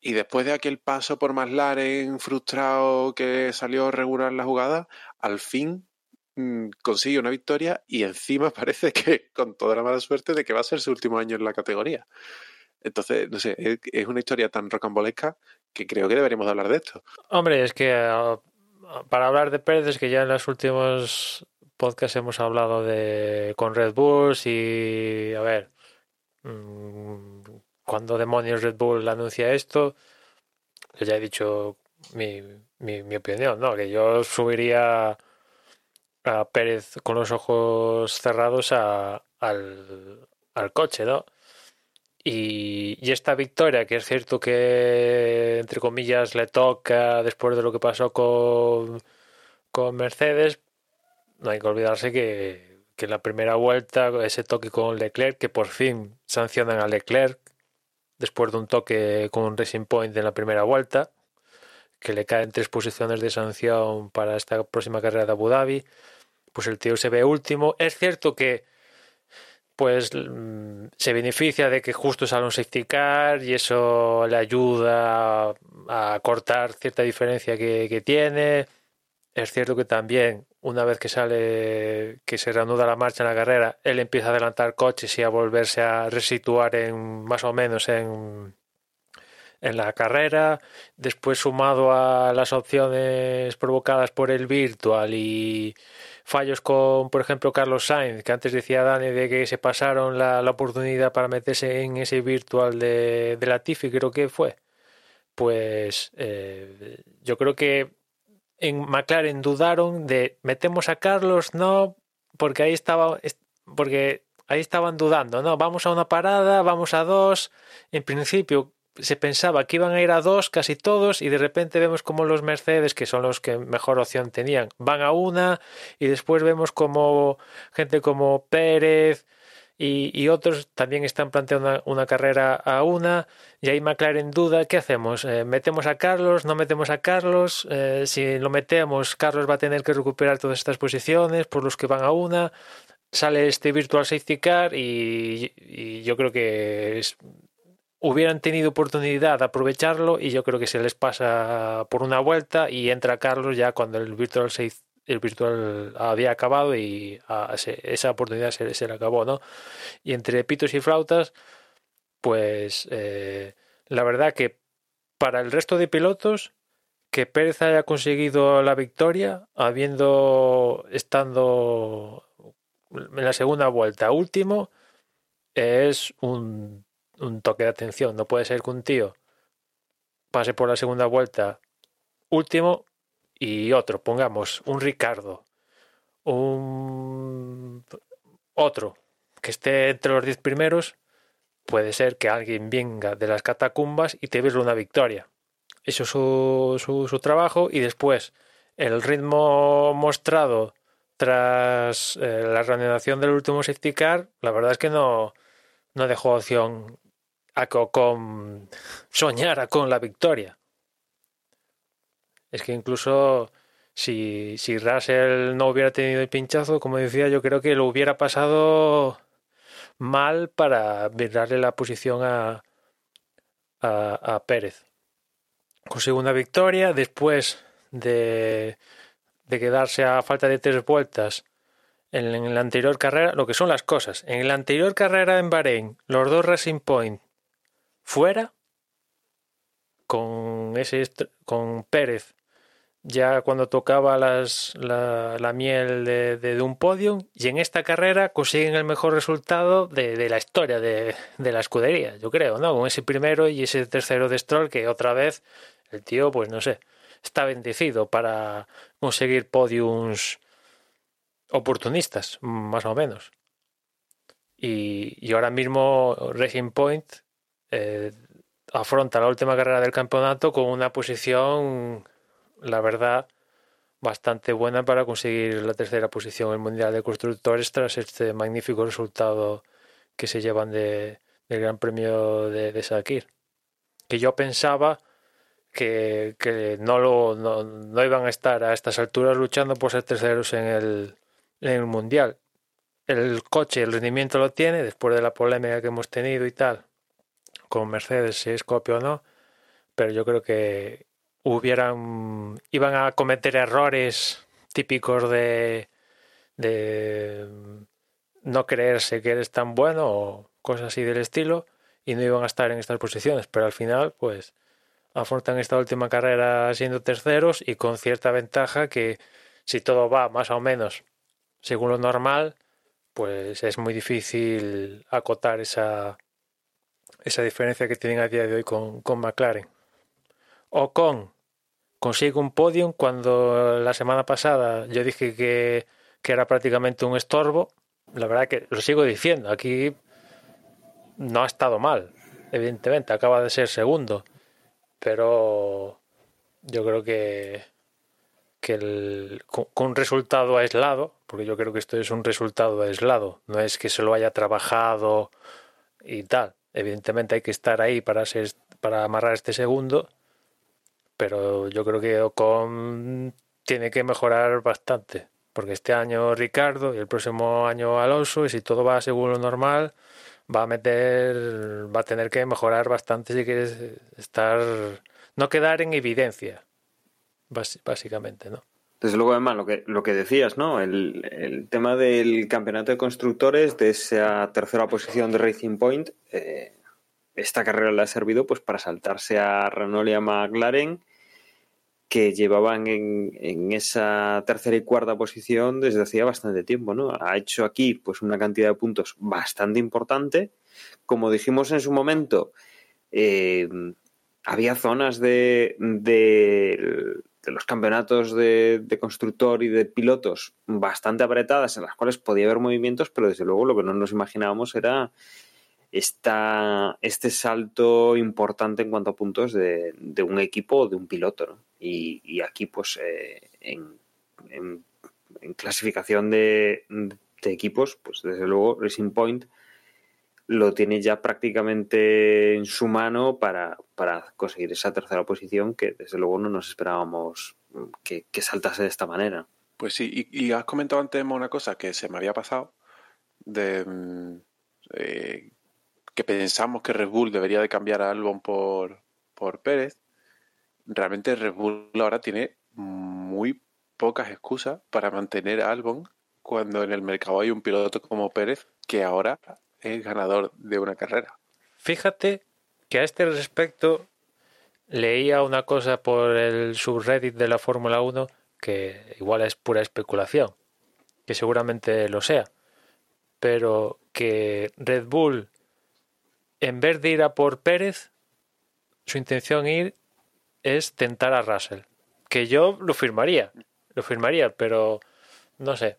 Y después de aquel paso por McLaren frustrado que salió regular la jugada, al fin mm, consigue una victoria y encima parece que con toda la mala suerte de que va a ser su último año en la categoría. Entonces, no sé, es, una historia tan rocambolesca que creo que deberíamos de hablar de esto. Hombre, es que uh, para hablar de Pérez, es que ya en los últimos podcasts hemos hablado de con Red Bulls y a ver, mmm, cuando demonios Red Bull anuncia esto, yo ya he dicho mi, mi, opinión, ¿no? Que yo subiría a Pérez con los ojos cerrados al, al coche, ¿no? Y, esta victoria, que es cierto que, entre comillas, le toca después de lo que pasó con, con Mercedes, no hay que olvidarse que, que en la primera vuelta, ese toque con Leclerc, que por fin sancionan a Leclerc después de un toque con un Racing Point en la primera vuelta, que le caen tres posiciones de sanción para esta próxima carrera de Abu Dhabi, pues el tío se ve último. Es cierto que pues se beneficia de que justo sale un safety car y eso le ayuda a cortar cierta diferencia que, que, tiene. Es cierto que también una vez que sale, que se reanuda la marcha en la carrera, él empieza a adelantar coches y a volverse a resituar en más o menos en, en la carrera. Después sumado a las opciones provocadas por el virtual y fallos con, por ejemplo, Carlos Sainz, que antes decía Dani de que se pasaron la, la oportunidad para meterse en ese virtual de, de la Tifi, creo que fue. Pues eh, yo creo que en McLaren dudaron de metemos a Carlos, no, porque ahí estaba, porque ahí estaban dudando, no, vamos a una parada, vamos a dos. En principio se pensaba que iban a ir a dos casi todos y de repente vemos como los Mercedes, que son los que mejor opción tenían, van a una y después vemos como gente como Pérez y, otros también están planteando una, una, carrera a una y ahí McLaren duda, ¿qué hacemos? Eh, ¿Metemos a Carlos? ¿No metemos a Carlos? Eh, si lo metemos, Carlos va a tener que recuperar todas estas posiciones por los que van a una. Sale este Virtual Safety Car y, y yo creo que es, hubieran tenido oportunidad de aprovecharlo y yo creo que se les pasa por una vuelta y entra Carlos ya cuando el virtual se, el virtual había acabado y a, se, esa oportunidad se, se, le acabó, ¿no? Y entre pitos y flautas, pues eh, la verdad que para el resto de pilotos que Pérez haya conseguido la victoria habiendo estando en la segunda vuelta último es un un toque de atención. No puede ser que un tío pase por la segunda vuelta último y otro, pongamos, un Ricardo, un otro que esté entre los diez primeros, puede ser que alguien venga de las catacumbas y te virle una victoria. Eso es su, su, trabajo y después el ritmo mostrado tras eh, la reanudación del último safety car, la verdad es que no, no dejó opción a con soñara con la victoria. Es que incluso si, si Russell no hubiera tenido el pinchazo, como decía, yo creo que lo hubiera pasado mal para darle la posición a, a, Pérez. Consigue una victoria después de, de quedarse a falta de tres vueltas en la anterior carrera, lo que son las cosas. En la anterior carrera en Bahrein, los dos Racing Point fuera, con ese con Pérez ya cuando tocaba las, la, miel de, un podio y en esta carrera consiguen el mejor resultado de, la historia de, la escudería, yo creo, ¿no? Con ese primero y ese tercero de Stroll que otra vez el tío, pues no sé, está bendecido para conseguir podiums oportunistas, más o menos. Y, ahora mismo Racing Point eh, afronta la última carrera del campeonato con una posición la verdad, bastante buena para conseguir la tercera posición en el Mundial de Constructores tras este magnífico resultado que se llevan de, del Gran Premio de, de. Que yo pensaba que, que no, lo, no, no, iban a estar a estas alturas luchando por ser terceros en el, en el Mundial. El coche, el rendimiento lo tiene, después de la polémica que hemos tenido y tal, con Mercedes, si es copia o no, pero yo creo que, hubieran iban a cometer errores típicos de de no creerse que eres tan bueno o cosas así del estilo y no iban a estar en estas posiciones, pero al final pues afrontan esta última carrera siendo terceros y con cierta ventaja que si todo va más o menos según lo normal, pues es muy difícil acotar esa esa diferencia que tienen a día de hoy con, con McLaren. O con consigue un podium cuando la semana pasada yo dije que, que era prácticamente un estorbo. La verdad que lo sigo diciendo, aquí no ha estado mal, evidentemente, acaba de ser segundo, pero yo creo que, que con, un resultado aislado, porque yo creo que esto es un resultado aislado, no es que se lo haya trabajado y tal. Evidentemente hay que estar ahí para, ser, para amarrar este segundo, pero yo creo que Ocon tiene que mejorar bastante, porque este año Ricardo y el próximo año Alonso, y si todo va según lo normal, va a meter, va a tener que mejorar bastante si quieres estar, no quedar en evidencia, básicamente, ¿no? Desde luego, además, lo que, lo que decías, ¿no? El, el tema del campeonato de constructores, de esa tercera posición de Racing Point, eh, esta carrera le ha servido pues para saltarse a Renault y a McLaren que llevaban en, esa tercera y cuarta posición desde hacía bastante tiempo, ¿no? Ha hecho aquí pues una cantidad de puntos bastante importante. Como dijimos en su momento, eh, había zonas de, de, los campeonatos de, de, constructor y de pilotos bastante apretadas en las cuales podía haber movimientos, pero desde luego lo que no nos imaginábamos era esta, este salto importante en cuanto a puntos de, un equipo o de un piloto. ¿no? Y, aquí, pues, eh, en, clasificación de, equipos, pues desde luego Racing Point lo tiene ya prácticamente en su mano para, conseguir esa tercera posición que desde luego no nos esperábamos que, saltase de esta manera. Pues sí, y, has comentado antes una cosa que se me había pasado de mm, eh, que pensamos que Red Bull debería de cambiar a Albon por, por Pérez, realmente Red Bull ahora tiene muy pocas excusas para mantener a Albon cuando en el mercado hay un piloto como Pérez que ahora es ganador de una carrera. Fíjate que a este respecto leía una cosa por el subreddit de la Fórmula 1 que igual es pura especulación, que seguramente lo sea, pero que Red Bull en vez de ir a por Pérez, su intención ir es tentar a Russell. Que yo lo firmaría, lo firmaría, pero no sé,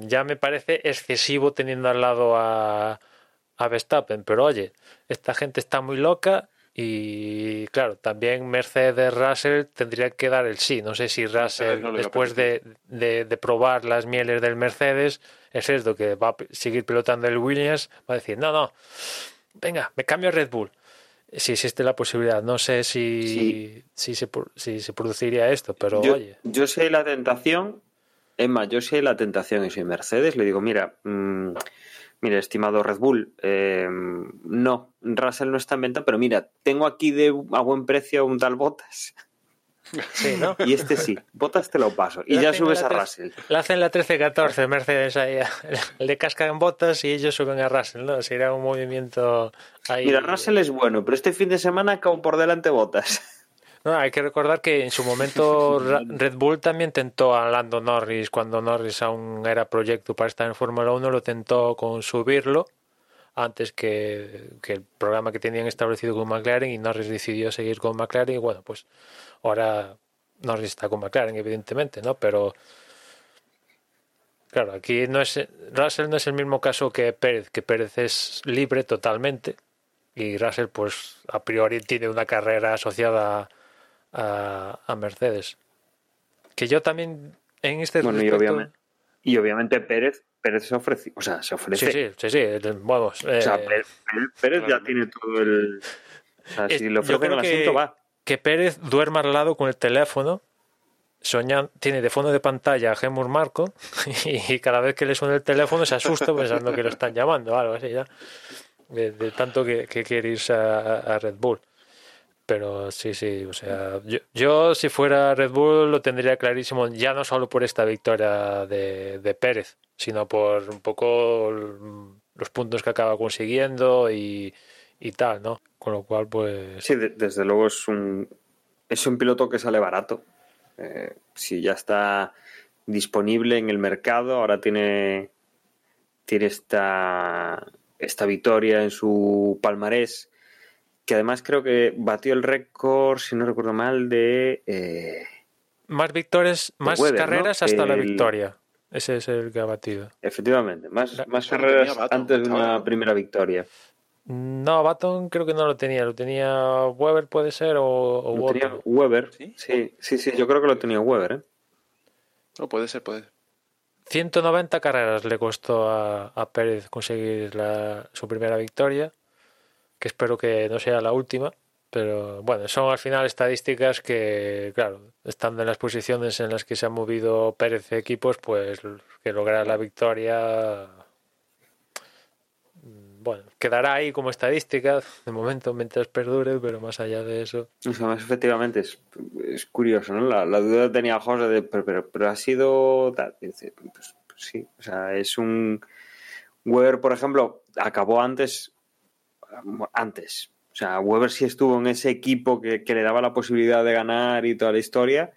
ya me parece excesivo teniendo al lado a, a Verstappen. Pero oye, esta gente está muy loca y claro, también Mercedes Russell tendría que dar el sí. No sé si Russell, después de, de, de, probar las mieles del Mercedes, es esto que va a seguir pilotando el Williams, va a decir, no, no, venga, me cambio a Red Bull. Si existe la posibilidad, no sé si, si, se, si se produciría esto, pero yo, oye. Yo sé la tentación, es más, yo sé la tentación y soy Mercedes, le digo, mira, mmm, mira, estimado Red Bull, eh, no, Russell no está en venta, pero mira, tengo aquí de a buen precio un tal Botas. Sí, ¿no? Y este sí, Botas te lo paso. Y La ya subes la a Russell. Le hacen la 13-14 Mercedes ahí, le cascan botas y ellos suben a Russell, ¿no? Sería un movimiento ahí. Mira, Russell es bueno, pero este fin de semana acabó por delante Botas. No, hay que recordar que en su momento Red Bull también tentó a Lando Norris cuando Norris aún era proyecto para estar en Fórmula 1, lo tentó con subirlo antes que, que el programa que tenían establecido con McLaren y Norris decidió seguir con McLaren y bueno, pues ahora Norris está con McLaren evidentemente, ¿no? Pero claro, aquí no es Russell no es el mismo caso que Pérez, que Pérez es libre totalmente y Russell pues a priori tiene una carrera asociada a Mercedes. Que yo también en este Bueno, y obviamente, y obviamente Pérez, Pérez se ofrece, o sea, se ofrece. Sí, sí, sí, sí, vamos. O sea, eh, Pérez, ya tiene todo el. O sea, si le ofrecen el que- asiento, va. que Pérez duerma al lado con el teléfono, soñan, tiene de fondo de pantalla a Gemur Marco y, cada vez que le suena el teléfono se asusta pensando que lo están llamando o algo así ya. De, de tanto que, que quiere irse a, a Red Bull. Pero sí, sí, o sea, yo, yo si fuera Red Bull lo tendría clarísimo, ya no solo por esta victoria de, de Pérez, sino por un poco los puntos que acaba consiguiendo y, y tal, ¿no? Con lo cual, pues... Sí, de- desde luego es un, es un piloto que sale barato. Eh, si ya está disponible en el mercado, ahora tiene, tiene esta, esta victoria en su palmarés, que además creo que batió el récord, si no recuerdo mal, de... eh, Más victorias, más Weber, ¿no? carreras hasta la victoria. Ese es el que ha batido. efectivamente, más, La- más carreras Baton, antes de una primera victoria. No, Baton creo que no lo tenía. Lo tenía Weber, puede ser, o, o Lo tenía. Weber. ¿Sí? Sí, sí, sí, yo creo que lo tenía Weber. ¿eh? No, puede ser, puede ser. 190 carreras le costó a, a Pérez conseguir la- su primera victoria, que espero que no sea la última. Pero bueno, son al final estadísticas que, claro, estando en las posiciones en las que se han movido Pérez equipos, pues que lograr la victoria mm, bueno, quedará ahí como estadística de momento mientras perdure, pero más allá de eso. Más efectivamente es, curioso, ¿no? La, duda tenía José de, pero, pero, pero ha sido pues, pues sí, o sea, es un Weber, por ejemplo, acabó antes, antes. O sea, Weber sí estuvo en ese equipo que, que le daba la posibilidad de ganar y toda la historia.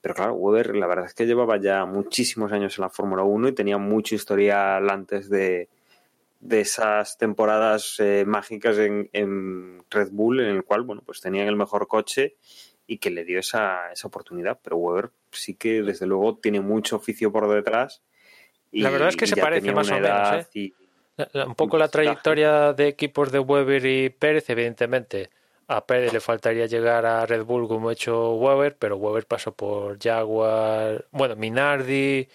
Pero claro, Weber la verdad es que llevaba ya muchísimos años en la Fórmula 1 y tenía mucho historial antes de, de esas temporadas eh, mágicas en, en Red Bull, en el cual, bueno, pues tenían el mejor coche y que le dio esa, esa oportunidad. Pero Weber sí que, desde luego, tiene mucho oficio por detrás. Y, La verdad es que se parece más o menos, ¿eh? y- Un poco la trayectoria de equipos de Weber y Pérez, evidentemente. A Pérez le faltaría llegar a Red Bull como ha hecho Weber, pero Weber pasó por Jaguar, bueno, Minardi,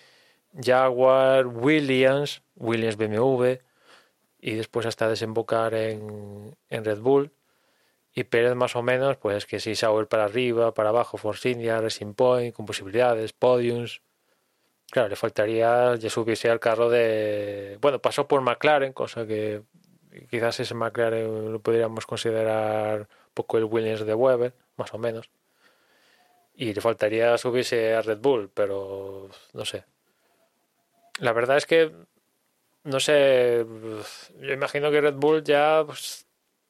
Jaguar, Williams, Williams BMW, y después hasta desembocar en, en Red Bull. Y Pérez más o menos, pues que sí, Sauer para arriba, para abajo, Force India, Racing Point, con posibilidades, podiums. Claro, le faltaría ya subirse al carro de... Bueno, pasó por McLaren, cosa que quizás ese McLaren lo podríamos considerar un poco el Williams de Weber, más o menos. Y le faltaría subirse a Red Bull, pero no sé. La verdad es que, no sé, yo imagino que Red Bull ya pues,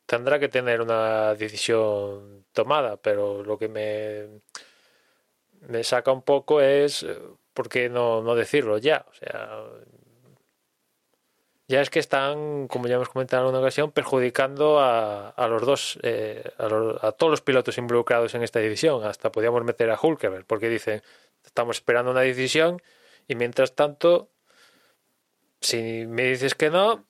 tendrá que tener una decisión tomada, pero lo que me, me saca un poco es por qué no, no decirlo ya. O sea, ya es que están, como ya hemos comentado en alguna ocasión, perjudicando a, a los dos, eh, a, los- a todos los pilotos involucrados en esta división. Hasta podíamos meter a Hulkeberg, porque dicen, estamos esperando una decisión y mientras tanto, si me dices que no,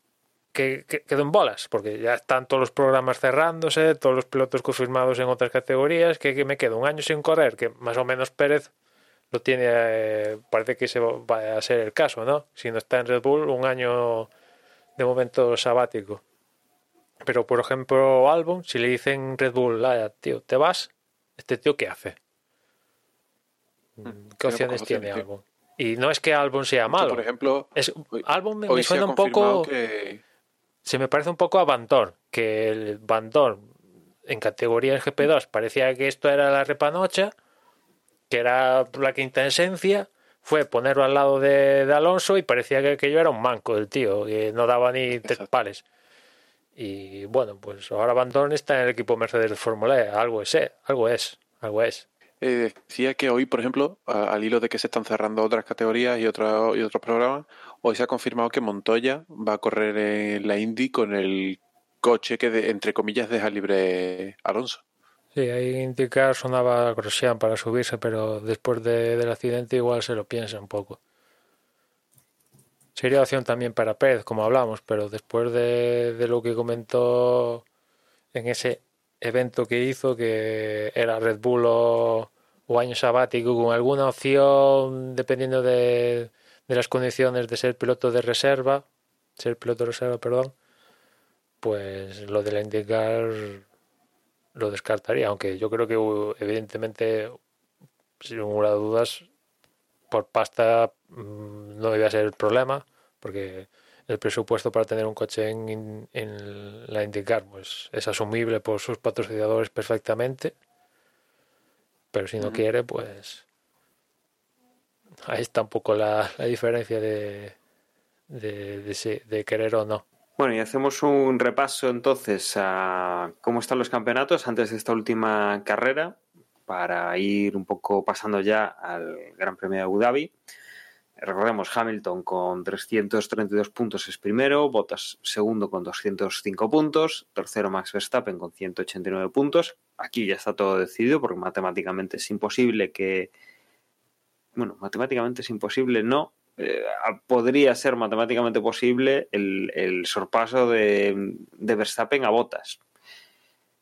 que, que quedo en bolas, porque ya están todos los programas cerrándose, todos los pilotos confirmados en otras categorías, que, que me quedo un año sin correr, que más o menos Pérez tiene, eh, parece que se va a ser el caso, ¿no? Si no está en Red Bull, un año de momento sabático. Pero, por ejemplo, Albon, si le dicen Red Bull, "Vaya, tío, ¿te vas? ¿Este tío qué hace? ¿Qué tiene opciones tiene. Albon? Y no es que Albon sea malo. por ejemplo, Es, hoy- Albon me, suena un poco... que... Se me parece un poco a Van Dorn, que el Van Dorn en categoría GP2 parecía que esto era la repanocha que era la quinta esencia, fue ponerlo al lado de, de Alonso y parecía que aquello era un manco del tío, que no daba ni tres pares. Y bueno, pues ahora Van Dorn está en el equipo Mercedes de Fórmula E, algo es, eh, algo es, algo es. Eh, decía que hoy, por ejemplo, a- al hilo de que se están cerrando otras categorías y, otra- y otros programas, hoy se ha confirmado que Montoya va a correr en la Indy con el coche que, de- entre comillas, deja libre Alonso. Sí, ahí indicar sonaba Grosjean para subirse, pero después de- del accidente igual se lo piensa un poco. Sería opción también para Pérez, como hablamos, pero después de, de lo que comentó en ese evento que hizo, que era Red Bull o, o año sabático, con alguna opción, dependiendo de, de las condiciones de ser piloto de reserva, ser piloto de reserva, perdón, pues lo de la indicar lo descartaría, aunque yo creo que uh, evidentemente, sin ninguna dudas, por pasta mm, no iba a ser el problema, porque el presupuesto para tener un coche en, en la IndyCar pues, es asumible por sus patrocinadores perfectamente, pero si no quiere, pues ahí está un poco la, la diferencia de, de, de, de querer o no. Bueno, y hacemos un repaso entonces a cómo están los campeonatos antes de esta última carrera para ir un poco pasando ya al Gran Premio de Abu Dhabi. Recordemos, Hamilton con 332 puntos es primero, Bottas segundo con 205 puntos, tercero Max Verstappen con 189 puntos. Aquí ya está todo decidido porque matemáticamente es imposible que... Bueno, matemáticamente es imposible, no, eh, podría ser matemáticamente posible el, sorpaso de, Verstappen a Bottas.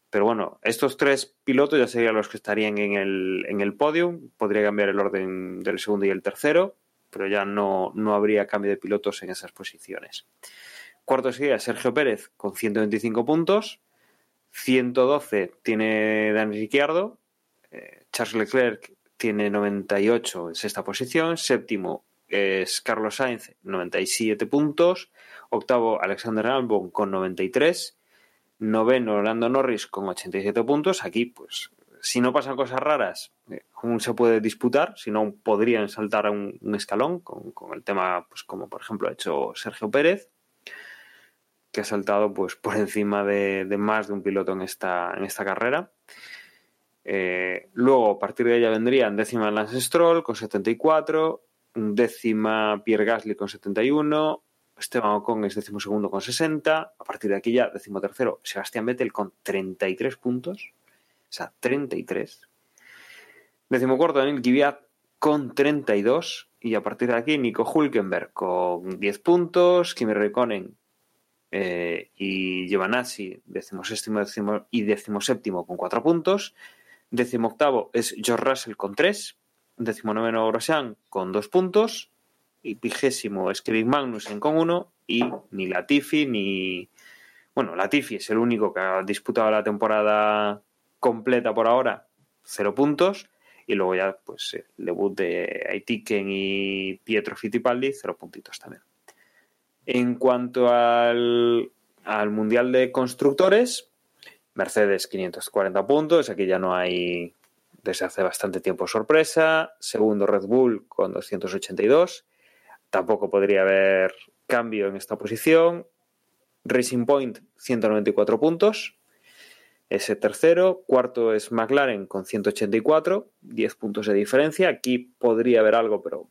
Pero bueno, estos tres pilotos ya serían los que estarían en el, en podio. Podría cambiar el orden del segundo y el tercero, pero ya no, no habría cambio de pilotos en esas posiciones. Cuarto sería Sergio Pérez con 125 puntos. 112 tiene Dani Ricciardo. Eh, Charles Leclerc tiene 98 en sexta posición. Séptimo es Carlos Sainz, 97 puntos. Octavo, Alexander Albon con 93. Noveno, Lando Norris con 87 puntos. Aquí, pues, si no pasan cosas raras, eh, aún se puede disputar. Si no, podrían saltar a un, un escalón con, con el tema, pues, como por ejemplo ha hecho Sergio Pérez, que ha saltado pues por encima de, de más de un piloto en esta, en esta carrera. Eh, luego, a partir de ella vendrían décima Lance Stroll con 74, décima Pierre Gasly con 71, Esteban Ocon es décimo segundo con 60, a partir de aquí ya décimo tercero Sebastián Vettel con 33 puntos, o sea, 33. Décimo cuarto Daniel Kvyat con 32 y a partir de aquí Nico Hulkenberg con 10 puntos, Kimi Räikkönen eh, y Giovanazzi décimo séptimo y décimo séptimo con 4 puntos, décimo octavo es George Russell con 3, décimo noveno Grosjean con 2 puntos y vigésimo es Kevin Magnussen con 1 y ni Latifi ni... Bueno, Latifi es el único que ha disputado la temporada completa por ahora, 0 puntos. Y luego ya, pues, el debut de Aitiken y Pietro Fittipaldi, 0 puntitos también. En cuanto al, al Mundial de Constructores, Mercedes 540 puntos, aquí ya no hay desde hace bastante tiempo sorpresa. Segundo Red Bull con 282. Tampoco podría haber cambio en esta posición. Racing Point 194 puntos. Ese tercero. Cuarto es McLaren con 184, 10 puntos de diferencia. Aquí podría haber algo, pero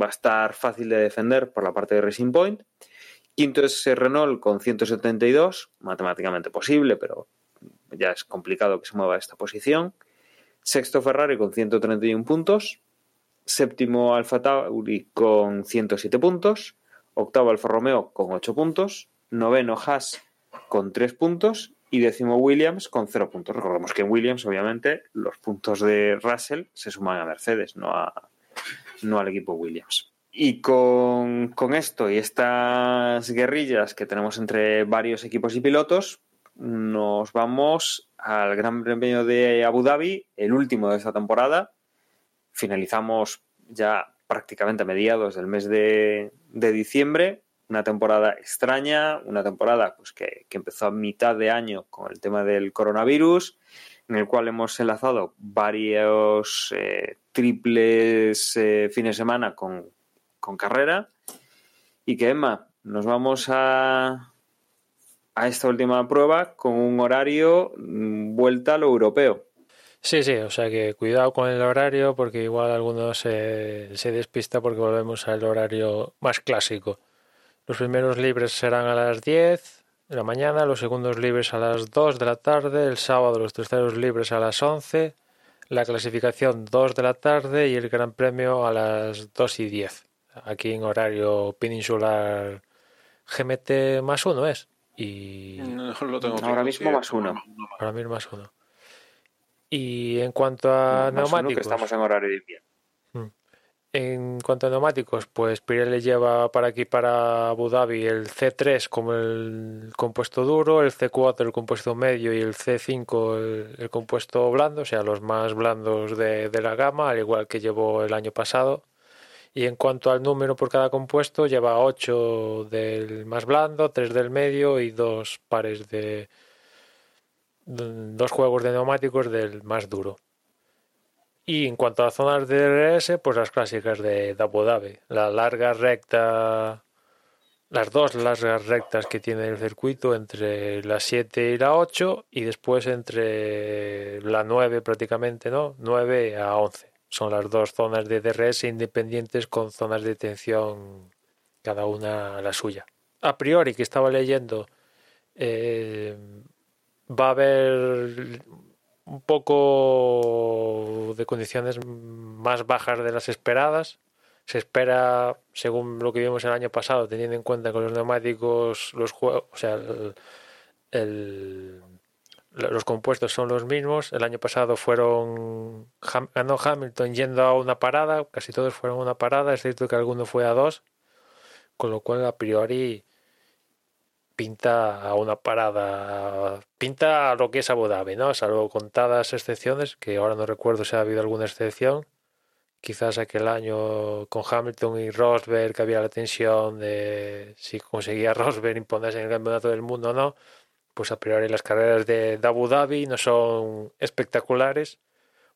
va a estar fácil de defender por la parte de Racing Point. Quinto es Renault con 172, matemáticamente posible, pero ya es complicado que se mueva esta posición. Sexto Ferrari con 131 puntos. Séptimo Alfa Tauri con 107 puntos. Octavo Alfa Romeo con 8 puntos. Noveno Haas con 3 puntos. Y décimo Williams con 0 puntos. Recordemos que en Williams, obviamente, los puntos de Russell se suman a Mercedes, no, a, no al equipo Williams. Y con, con esto y estas guerrillas que tenemos entre varios equipos y pilotos, nos vamos al Gran Premio de Abu Dhabi, el último de esta temporada. Finalizamos ya prácticamente a mediados del mes de, de diciembre. Una temporada extraña, una temporada pues, que, que, empezó a mitad de año con el tema del coronavirus, en el cual hemos enlazado varios eh, triples eh, fines de semana con, con carrera. Y que, Emma, nos vamos a, a esta última prueba con un horario mm, vuelta a lo europeo. Sí, sí, o sea que cuidado con el horario porque igual algunos se, se despista porque volvemos al horario más clásico. Los primeros libres serán a las 10 de la mañana, los segundos libres a las 2 de la tarde, el sábado los terceros libres a las 11, la clasificación 2 de la tarde y el Gran Premio a las 2 y 10. Aquí en horario peninsular GMT más uno es. Y No lo tengo Ahora mismo más uno. ahora mismo más uno. Y en cuanto a Más uno que neumáticos. estamos en horario de invierno. En cuanto a neumáticos, pues Pirelli lleva para aquí, para Abu Dhabi, el C3 como el compuesto duro, el C4 el compuesto medio y el C5 el, el compuesto blando, o sea, los más blandos de, de la gama, al igual que llevó el año pasado. Y en cuanto al número por cada compuesto, lleva 8 del más blando, 3 del medio y dos pares de. dos juegos de neumáticos del más duro. Y en cuanto a zonas de DRS, pues las clásicas de, de Abu Dhabi. La larga recta, las dos largas rectas que tiene el circuito entre la 7 y la 8 y después entre la 9 prácticamente, ¿no? 9 a 11. Son las dos zonas de DRS independientes con zonas de tensión cada una la suya. A priori que estaba leyendo, eh, va a haber un poco de condiciones más bajas de las esperadas. Se espera, según lo que vimos el año pasado, teniendo en cuenta que los neumáticos, los juegos, o sea, el- el- los compuestos son los mismos. El año pasado fueron ganó Hamilton yendo a una parada, casi todos fueron a una parada, es cierto que alguno fue a dos, con lo cual a priori pinta a una parada, pinta a lo que es Abu Dhabi, ¿no? Salvo contadas excepciones, que ahora no recuerdo si ha habido alguna excepción. Quizás aquel año con Hamilton y Rosberg, que había la tensión de si conseguía Rosberg imponerse en el campeonato del mundo o no. Pues a priori las carreras de, Abu Dhabi no son espectaculares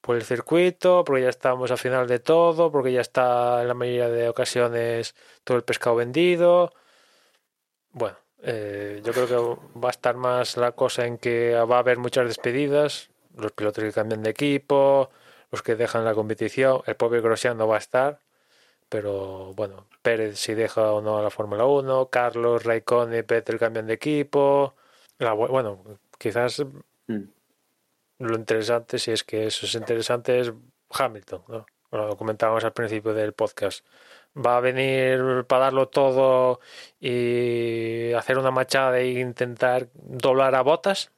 por el circuito, porque ya estamos al final de todo, porque ya está en la mayoría de ocasiones todo el pescado vendido. Bueno, eh, yo creo que va a estar más la cosa en que va a haber muchas despedidas, los pilotos que cambian de equipo, los que dejan la competición, el propio Grosjean no va a estar, pero bueno, Pérez si deja o no a la Fórmula 1, Carlos, Raikkonen y Vettel cambian de equipo, la bu- bueno, quizás Mm. lo interesante, si es que eso es interesante, es Hamilton, ¿no? Bueno, lo comentábamos al principio del podcast. Va a venir para darlo todo y hacer una machada e intentar doblar a botas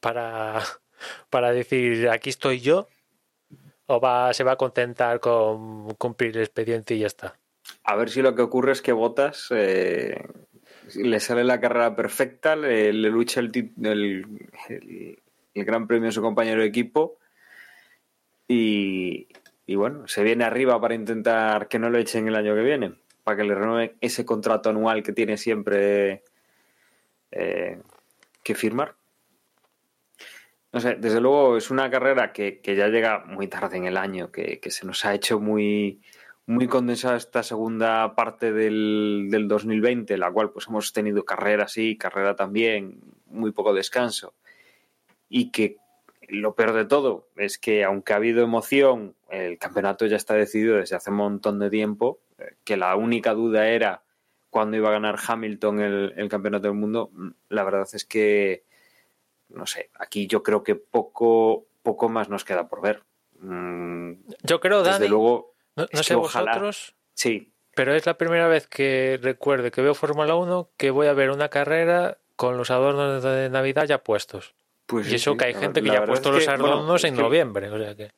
para, para decir aquí estoy yo o va, se va a contentar con cumplir el expediente y ya está. A ver si lo que ocurre es que Botas eh, le sale la carrera perfecta, le, lucha el, el- el gran premio a su compañero de equipo y, y bueno, se viene arriba para intentar que no lo echen el año que viene, para que le renueven ese contrato anual que tiene siempre eh, que firmar. No sé, desde luego es una carrera que, que ya llega muy tarde en el año, que, que se nos ha hecho muy, muy condensada esta segunda parte del, del 2020, la cual pues hemos tenido carrera sí, carrera también, muy poco descanso. Y que lo peor de todo es que aunque ha habido emoción, el campeonato ya está decidido desde hace un montón de tiempo, eh, que la única duda era cuándo iba a ganar Hamilton el, el campeonato del mundo, la verdad es que, no sé, aquí yo creo que poco, poco más nos queda por ver. Mm, Yo creo, Desde Dani, luego, no, sé ojalá- vosotros, sí, pero es la primera vez que recuerde que veo Fórmula 1 que voy a ver una carrera con los adornos de Navidad ya puestos. pues Y eso sí, que hay gente que ya ha puesto es los que, adornos en que- noviembre, o sea que...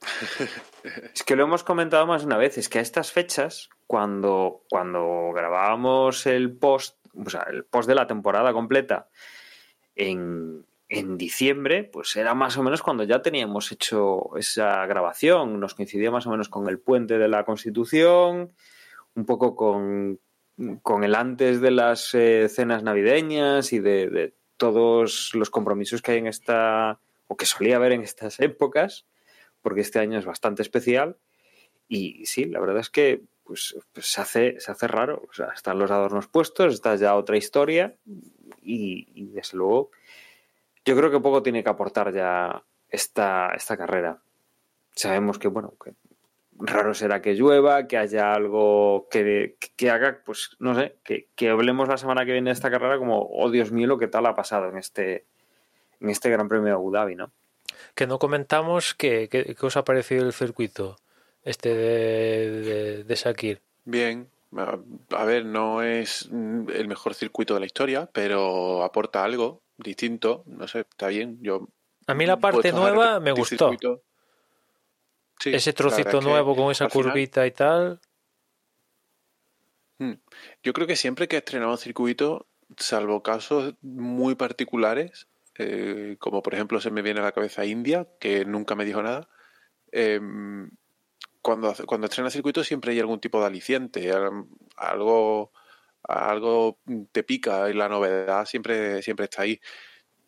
Es que lo hemos comentado más de una vez, es que a estas fechas, cuando, cuando grabábamos el post, o sea, el post de la temporada completa en, en diciembre, pues era más o menos cuando ya teníamos hecho esa grabación, nos coincidía más o menos con el puente de la Constitución, un poco con, con el antes de las eh, cenas navideñas y de, de todos los compromisos que hay en esta, o que solía haber en estas épocas, porque este año es bastante especial. Y sí, la verdad es que pues, pues se, hace, se hace raro. O sea, están los adornos puestos, está ya otra historia y, y, desde luego yo creo que poco tiene que aportar ya esta, esta carrera. Sabemos que, bueno, que raro será que llueva, que haya algo que, que haga, pues no sé, que, que, hablemos la semana que viene de esta carrera como, oh Dios mío, lo que tal ha pasado en este, en este Gran Premio de Abu Dhabi, ¿no? Que no comentamos qué, qué, qué os ha parecido el circuito este de, de, de Shakir. Bien, a ver, no es el mejor circuito de la historia, pero aporta algo distinto, no sé, está bien. Yo a mí la parte nueva me gustó. Circuito. Sí, Ese trocito nuevo con esa curvita final, y tal. Hmm, yo creo que siempre que he estrenado un circuito, salvo casos muy particulares, eh, como por ejemplo se me viene a la cabeza India, que nunca me dijo nada, eh, cuando, cuando estrena circuito siempre hay algún tipo de aliciente, algo, algo te pica y la novedad siempre, siempre está ahí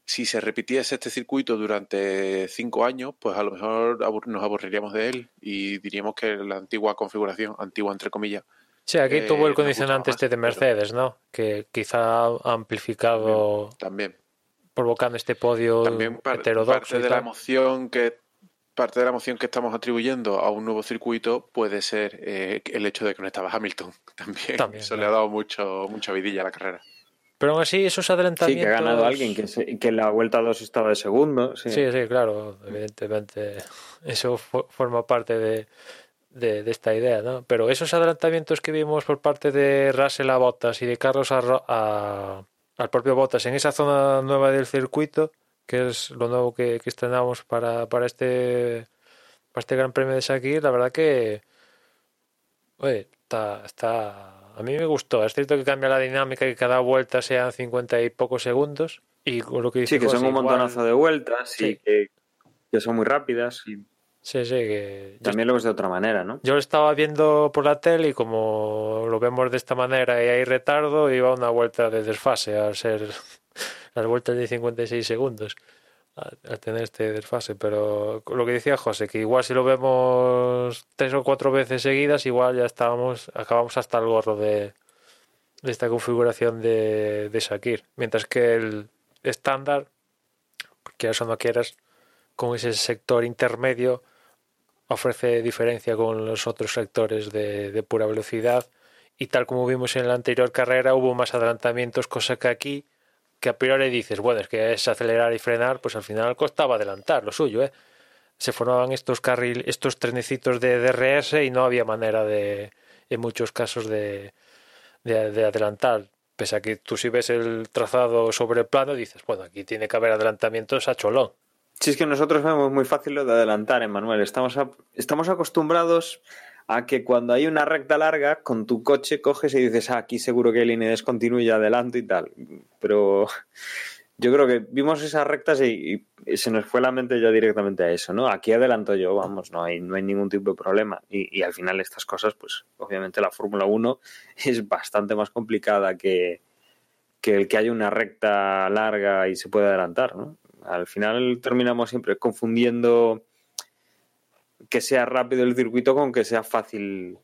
si se repitiese este circuito durante cinco años, pues a lo mejor nos aburriríamos de él y diríamos que la antigua configuración, antigua entre comillas. Sí, aquí eh, tuvo el condicionante este de Mercedes, pero... ¿no? Que quizá ha amplificado. También. también. Provocando este podio también par heterodoxo. Parte de la emoción que parte de la emoción que estamos atribuyendo a un nuevo circuito puede ser eh, el hecho de que no estaba Hamilton también. también Eso claro. le ha dado mucho, mucha vidilla a la carrera. Pero aún así, esos adelantamientos. Sí, que ha ganado alguien, que, se, que en la vuelta 2 estaba de segundo. Sí. sí, sí, claro, evidentemente. Eso forma parte de, de, de, esta idea, ¿no? Pero esos adelantamientos que vimos por parte de Russell a Bottas y de Carlos a, a, al propio Bottas en esa zona nueva del circuito, que es lo nuevo que, que estrenamos para, para, este, para este Gran Premio de Sakir, la verdad que. Oye, está, está a mí me gustó. Es cierto que cambia la dinámica y cada vuelta sean 50 y pocos segundos. Y lo que dice sí, que José, son un montonazo igual... de vueltas sí. y que, que, son muy rápidas. Y... Sí, sí, que... También lo ves de otra manera, ¿no? Yo lo estaba viendo por la tele y como lo vemos de esta manera y hay retardo, iba una vuelta de desfase al ser las vueltas de 56 segundos al tener este desfase, pero lo que decía José, que igual si lo vemos tres o cuatro veces seguidas, igual ya estábamos, acabamos hasta el gorro de, esta configuración de, de Shakir, mientras que el estándar, quieras o no quieras, con ese sector intermedio ofrece diferencia con los otros sectores de, de pura velocidad. Y tal como vimos en la anterior carrera hubo más adelantamientos, cosa que aquí que a priori dices, bueno, es que es acelerar y frenar, pues al final costaba adelantar lo suyo, ¿eh? Se formaban estos carril, estos trenecitos de DRS y no había manera de, en muchos casos, de, de, de adelantar. Pese a que tú si ves el trazado sobre el plano, dices, bueno, aquí tiene que haber adelantamientos a cholón. Si es que nosotros vemos muy fácil lo de adelantar, Emanuel. Estamos, estamos acostumbrados a que cuando hay una recta larga, con tu coche coges y dices, ah, aquí seguro que hay línea descontinua y adelanto y tal. Pero yo creo que vimos esas rectas y, se nos fue la mente ya directamente a eso, ¿no? Aquí adelanto yo, vamos, no hay, no hay ningún tipo de problema. Y, y al final estas cosas, pues obviamente la Fórmula 1 es bastante más complicada que, que el que haya una recta larga y se puede adelantar, ¿no? Al final terminamos siempre confundiendo que sea rápido el circuito con que sea fácil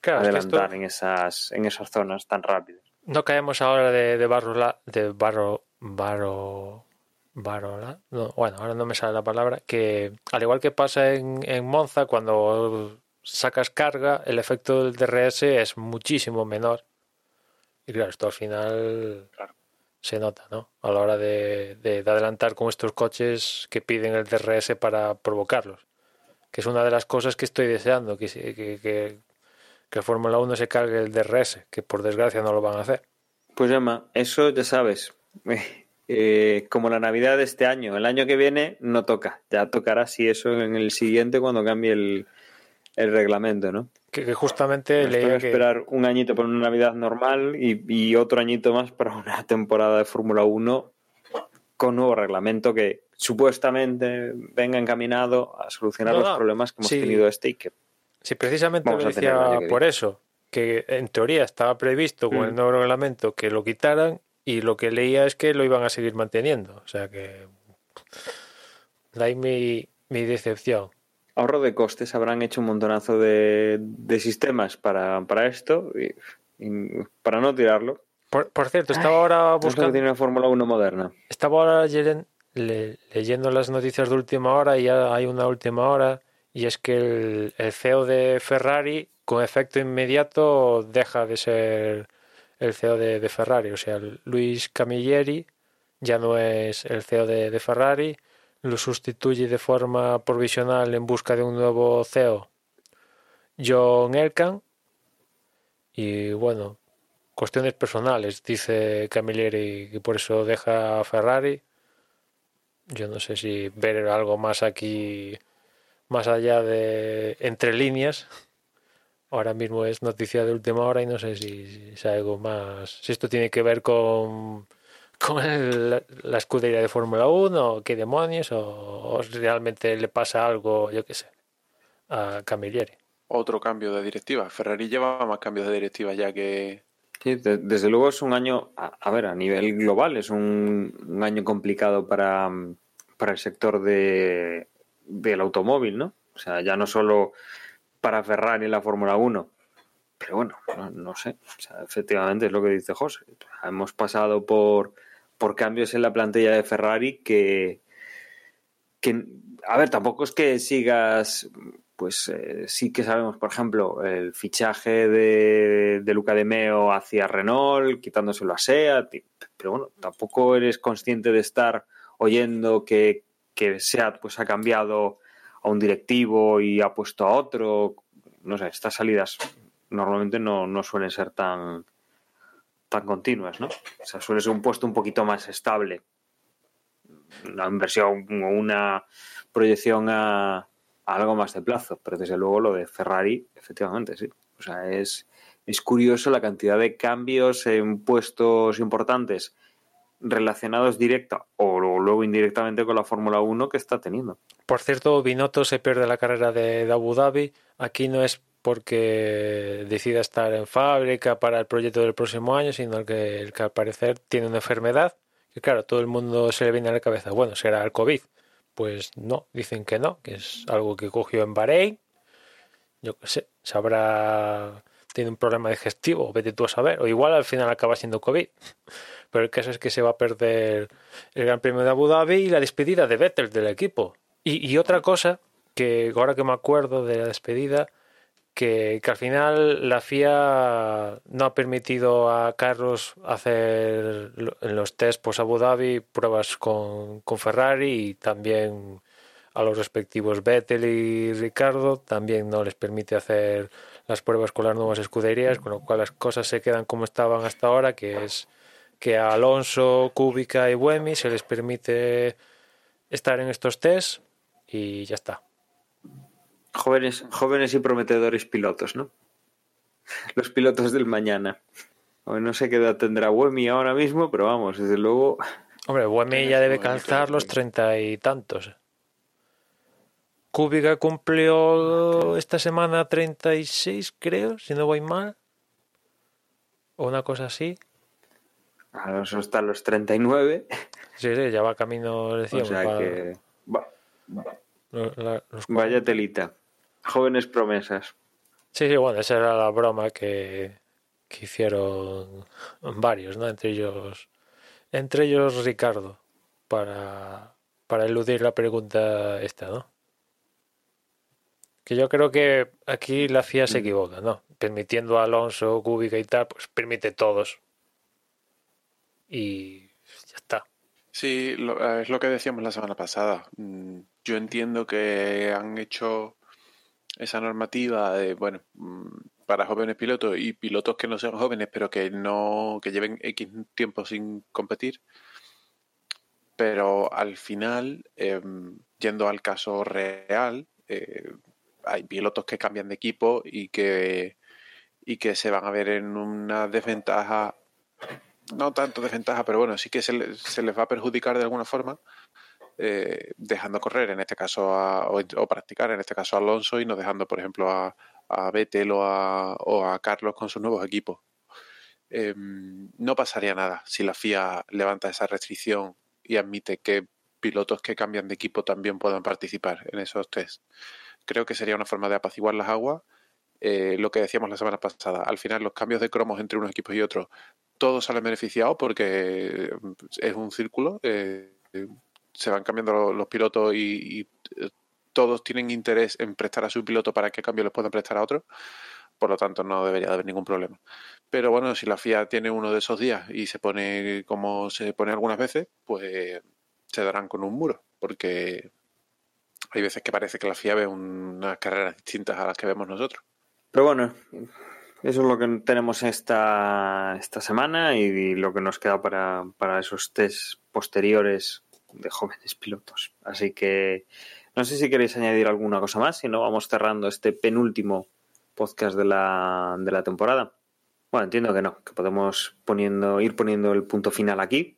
claro, adelantar es que esto... en, esas, en esas zonas tan rápidas. No caemos ahora de, de barro, de barro, barro, barro, no, bueno, ahora no me sale la palabra, que al igual que pasa en, en Monza, cuando sacas carga, el efecto del DRS es muchísimo menor. Y claro, esto al final claro. se nota, ¿no? A la hora de, de, de adelantar con estos coches que piden el DRS para provocarlos que es una de las cosas que estoy deseando, que, que, que, que Fórmula 1 se cargue el DRS, que por desgracia no lo van a hacer. Pues Emma, eso ya sabes, eh, como la Navidad de este año, el año que viene no toca, ya tocará si eso en el siguiente cuando cambie el, el reglamento, ¿no? Que, que justamente le que esperar un añito para una Navidad normal y, y otro añito más para una temporada de Fórmula 1 con nuevo reglamento que supuestamente venga encaminado a solucionar no, no. los problemas que hemos sí. tenido este y que Sí, precisamente lo decía por eso, que en teoría estaba previsto con mm. el nuevo reglamento que lo quitaran y lo que leía es que lo iban a seguir manteniendo. O sea que de ahí mi, mi decepción. Ahorro de costes, habrán hecho un montonazo de, de sistemas para, para esto y, y para no tirarlo. Por, por cierto, estaba ahora buscando, tiene la Fórmula 1 moderna. estaba ahora le- leyendo las noticias de última hora y ya hay una última hora y es que el, CEO de Ferrari con efecto inmediato deja de ser el CEO de, Ferrari, o sea, Luis Camilleri ya no es el CEO de, de Ferrari, lo sustituye de forma provisional en busca de un nuevo CEO John Elkan y bueno, cuestiones personales, dice Camilleri, y por eso deja a Ferrari. Yo no sé si ver algo más aquí, más allá de entre líneas. Ahora mismo es noticia de última hora y no sé si, es algo más, si esto tiene que ver con, con la escudería de Fórmula 1 o qué demonios, o, o realmente le pasa algo, yo qué sé, a Camilleri. Otro cambio de directiva. Ferrari lleva más cambios de directiva ya que... Sí, de- desde luego es un año, a, ver, a nivel global, es un, año complicado para, para el sector de, del automóvil, ¿no? O sea, ya no solo para Ferrari en la Fórmula 1, pero bueno, no, no sé. O sea, efectivamente es lo que dice José. Hemos pasado por, por cambios en la plantilla de Ferrari que, que, a ver, tampoco es que sigas, pues eh, sí que sabemos, por ejemplo, el fichaje de, de Luca de Meo hacia Renault, quitándoselo a SEAT, pero bueno, tampoco eres consciente de estar oyendo que, que SEAT pues ha cambiado a un directivo y ha puesto a otro. No sé, estas salidas normalmente no, no suelen ser tan, tan continuas, ¿no? O sea, suele ser un puesto un poquito más estable. Una inversión o una proyección a algo más de plazo, pero desde luego lo de Ferrari, efectivamente, sí. O sea, es, es curioso la cantidad de cambios en puestos importantes relacionados directa o luego indirectamente con la Fórmula 1 que está teniendo. Por cierto, Binotto se pierde la carrera de, de Abu Dhabi. Aquí no es porque decida estar en fábrica para el proyecto del próximo año, sino que, que al parecer tiene una enfermedad que claro, todo el mundo se le viene a la cabeza, bueno, será el COVID. Pues no, dicen que no, que es algo que cogió en Bahrein. Yo qué sé, sabrá, tiene un problema digestivo, vete tú a saber. O igual al final acaba siendo COVID. Pero el caso es que se va a perder el Gran Premio de Abu Dhabi y la despedida de Vettel del equipo. Y, y otra cosa, que ahora que me acuerdo de la despedida, que, al final la FIA no ha permitido a Carlos hacer en los test post Abu Dhabi pruebas con, con Ferrari y también a los respectivos Vettel y Ricardo también no les permite hacer las pruebas con las nuevas escuderías, con lo cual las cosas se quedan como estaban hasta ahora, que es que a Alonso, Kubica y Buemi se les permite estar en estos test y ya está. Jóvenes, jóvenes y prometedores pilotos, ¿no? Los pilotos del mañana. No sé qué edad tendrá Wemi ahora mismo, pero vamos, desde luego. Hombre, Buemi ya debe calzar los treinta y tantos. Kubica cumplió esta semana 36, creo, si no voy mal. O una cosa así. Alonso está a los 39, Sí, sí, ya va camino, o decíamos, sea para que. va- lo- la- los- vaya telita. Jóvenes promesas. Sí, sí, bueno, esa era la broma que, que hicieron varios, ¿no? Entre ellos, entre ellos Ricardo, para, para eludir la pregunta esta, ¿no? Que yo creo que aquí la FIA se equivoca, ¿no? Permitiendo a Alonso, Kubica y tal, pues permite todos. Y ya está. Sí, lo- es lo que decíamos la semana pasada. Mm, Yo entiendo que han hecho esa normativa de, bueno, mm, para jóvenes pilotos y pilotos que no sean jóvenes, pero que no, que lleven X tiempo sin competir. Pero al final, em, yendo al caso real, eh, hay pilotos que cambian de equipo y que, y que se van a ver en una desventaja no tanto desventaja, pero bueno, sí que se, le- se les va a perjudicar de alguna forma, eh, dejando correr, en este caso, a- o, practicar, en este caso a Alonso, y no dejando, por ejemplo, a, a Vettel o a, o a Carlos con sus nuevos equipos. eh, no pasaría nada si la FIA levanta esa restricción y admite que pilotos que cambian de equipo también puedan participar en esos test. Creo que sería una forma de apaciguar las aguas. Eh, lo que decíamos la semana pasada, al final los cambios de cromos entre unos equipos y otros, todos salen beneficiados porque es un círculo. Eh, se van cambiando los, pilotos y, eh, todos tienen interés en prestar a su piloto para que cambio les puedan prestar a otro. Por lo tanto, no debería de haber ningún problema. Pero bueno, si la FIA tiene uno de esos días y se pone como se pone algunas veces, pues se darán con un muro. Porque hay veces que parece que la FIA ve unas carreras distintas a las que vemos nosotros. Pero bueno, eso es lo que tenemos esta, esta semana y lo que nos queda para, para esos test posteriores de jóvenes pilotos. Así que no sé si queréis añadir alguna cosa más, si no vamos cerrando este penúltimo podcast de la, de la temporada. Bueno, entiendo que no, que podemos poniendo, ir poniendo el punto final aquí.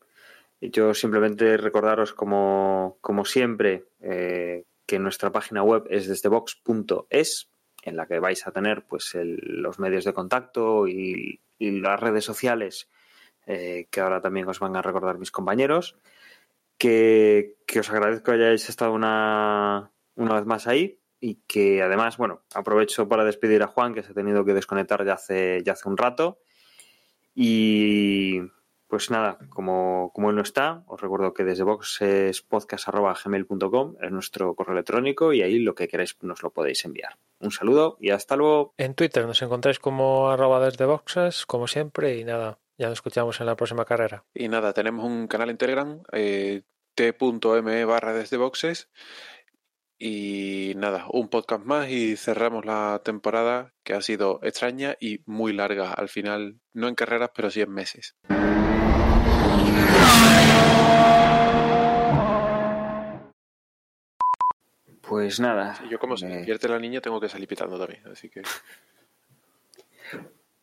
Yo simplemente recordaros, como, como siempre, eh, que nuestra página web es desdebox.es, en la que vais a tener pues el, los medios de contacto y, y las redes sociales eh, que ahora también os van a recordar mis compañeros. Que, os agradezco que hayáis estado una, una vez más ahí y que además, bueno, aprovecho para despedir a Juan, que se ha tenido que desconectar ya hace, ya hace un rato. Y pues nada, como, como él no está, os recuerdo que desde Vox es podcast.gmail.com, es nuestro correo electrónico y ahí lo que queráis nos lo podéis enviar. Un saludo y hasta luego. En Twitter nos encontráis como arroba desde boxes, como siempre, y nada, ya nos escuchamos en la próxima carrera. Y nada, tenemos un canal en Telegram, eh, t.me barra desde boxes. Y nada, un podcast más y cerramos la temporada que ha sido extraña y muy larga al final, no en carreras, pero sí en meses. Pues nada. Yo como se me despierte la niña tengo que salir pitando también, así que...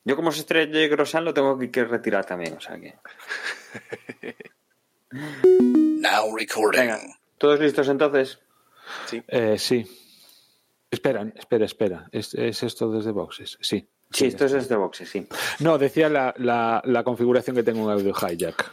Yo como se estrella Grosan lo tengo que, que retirar también, o sea que... Now recording. Venga, ¿todos listos entonces? Sí. Eh, sí. Espera, espera, espera. ¿Es, es esto desde boxes? Sí. Sí, esto es desde boxes, sí. No, decía la, la, la configuración que tengo en Audio Hijack.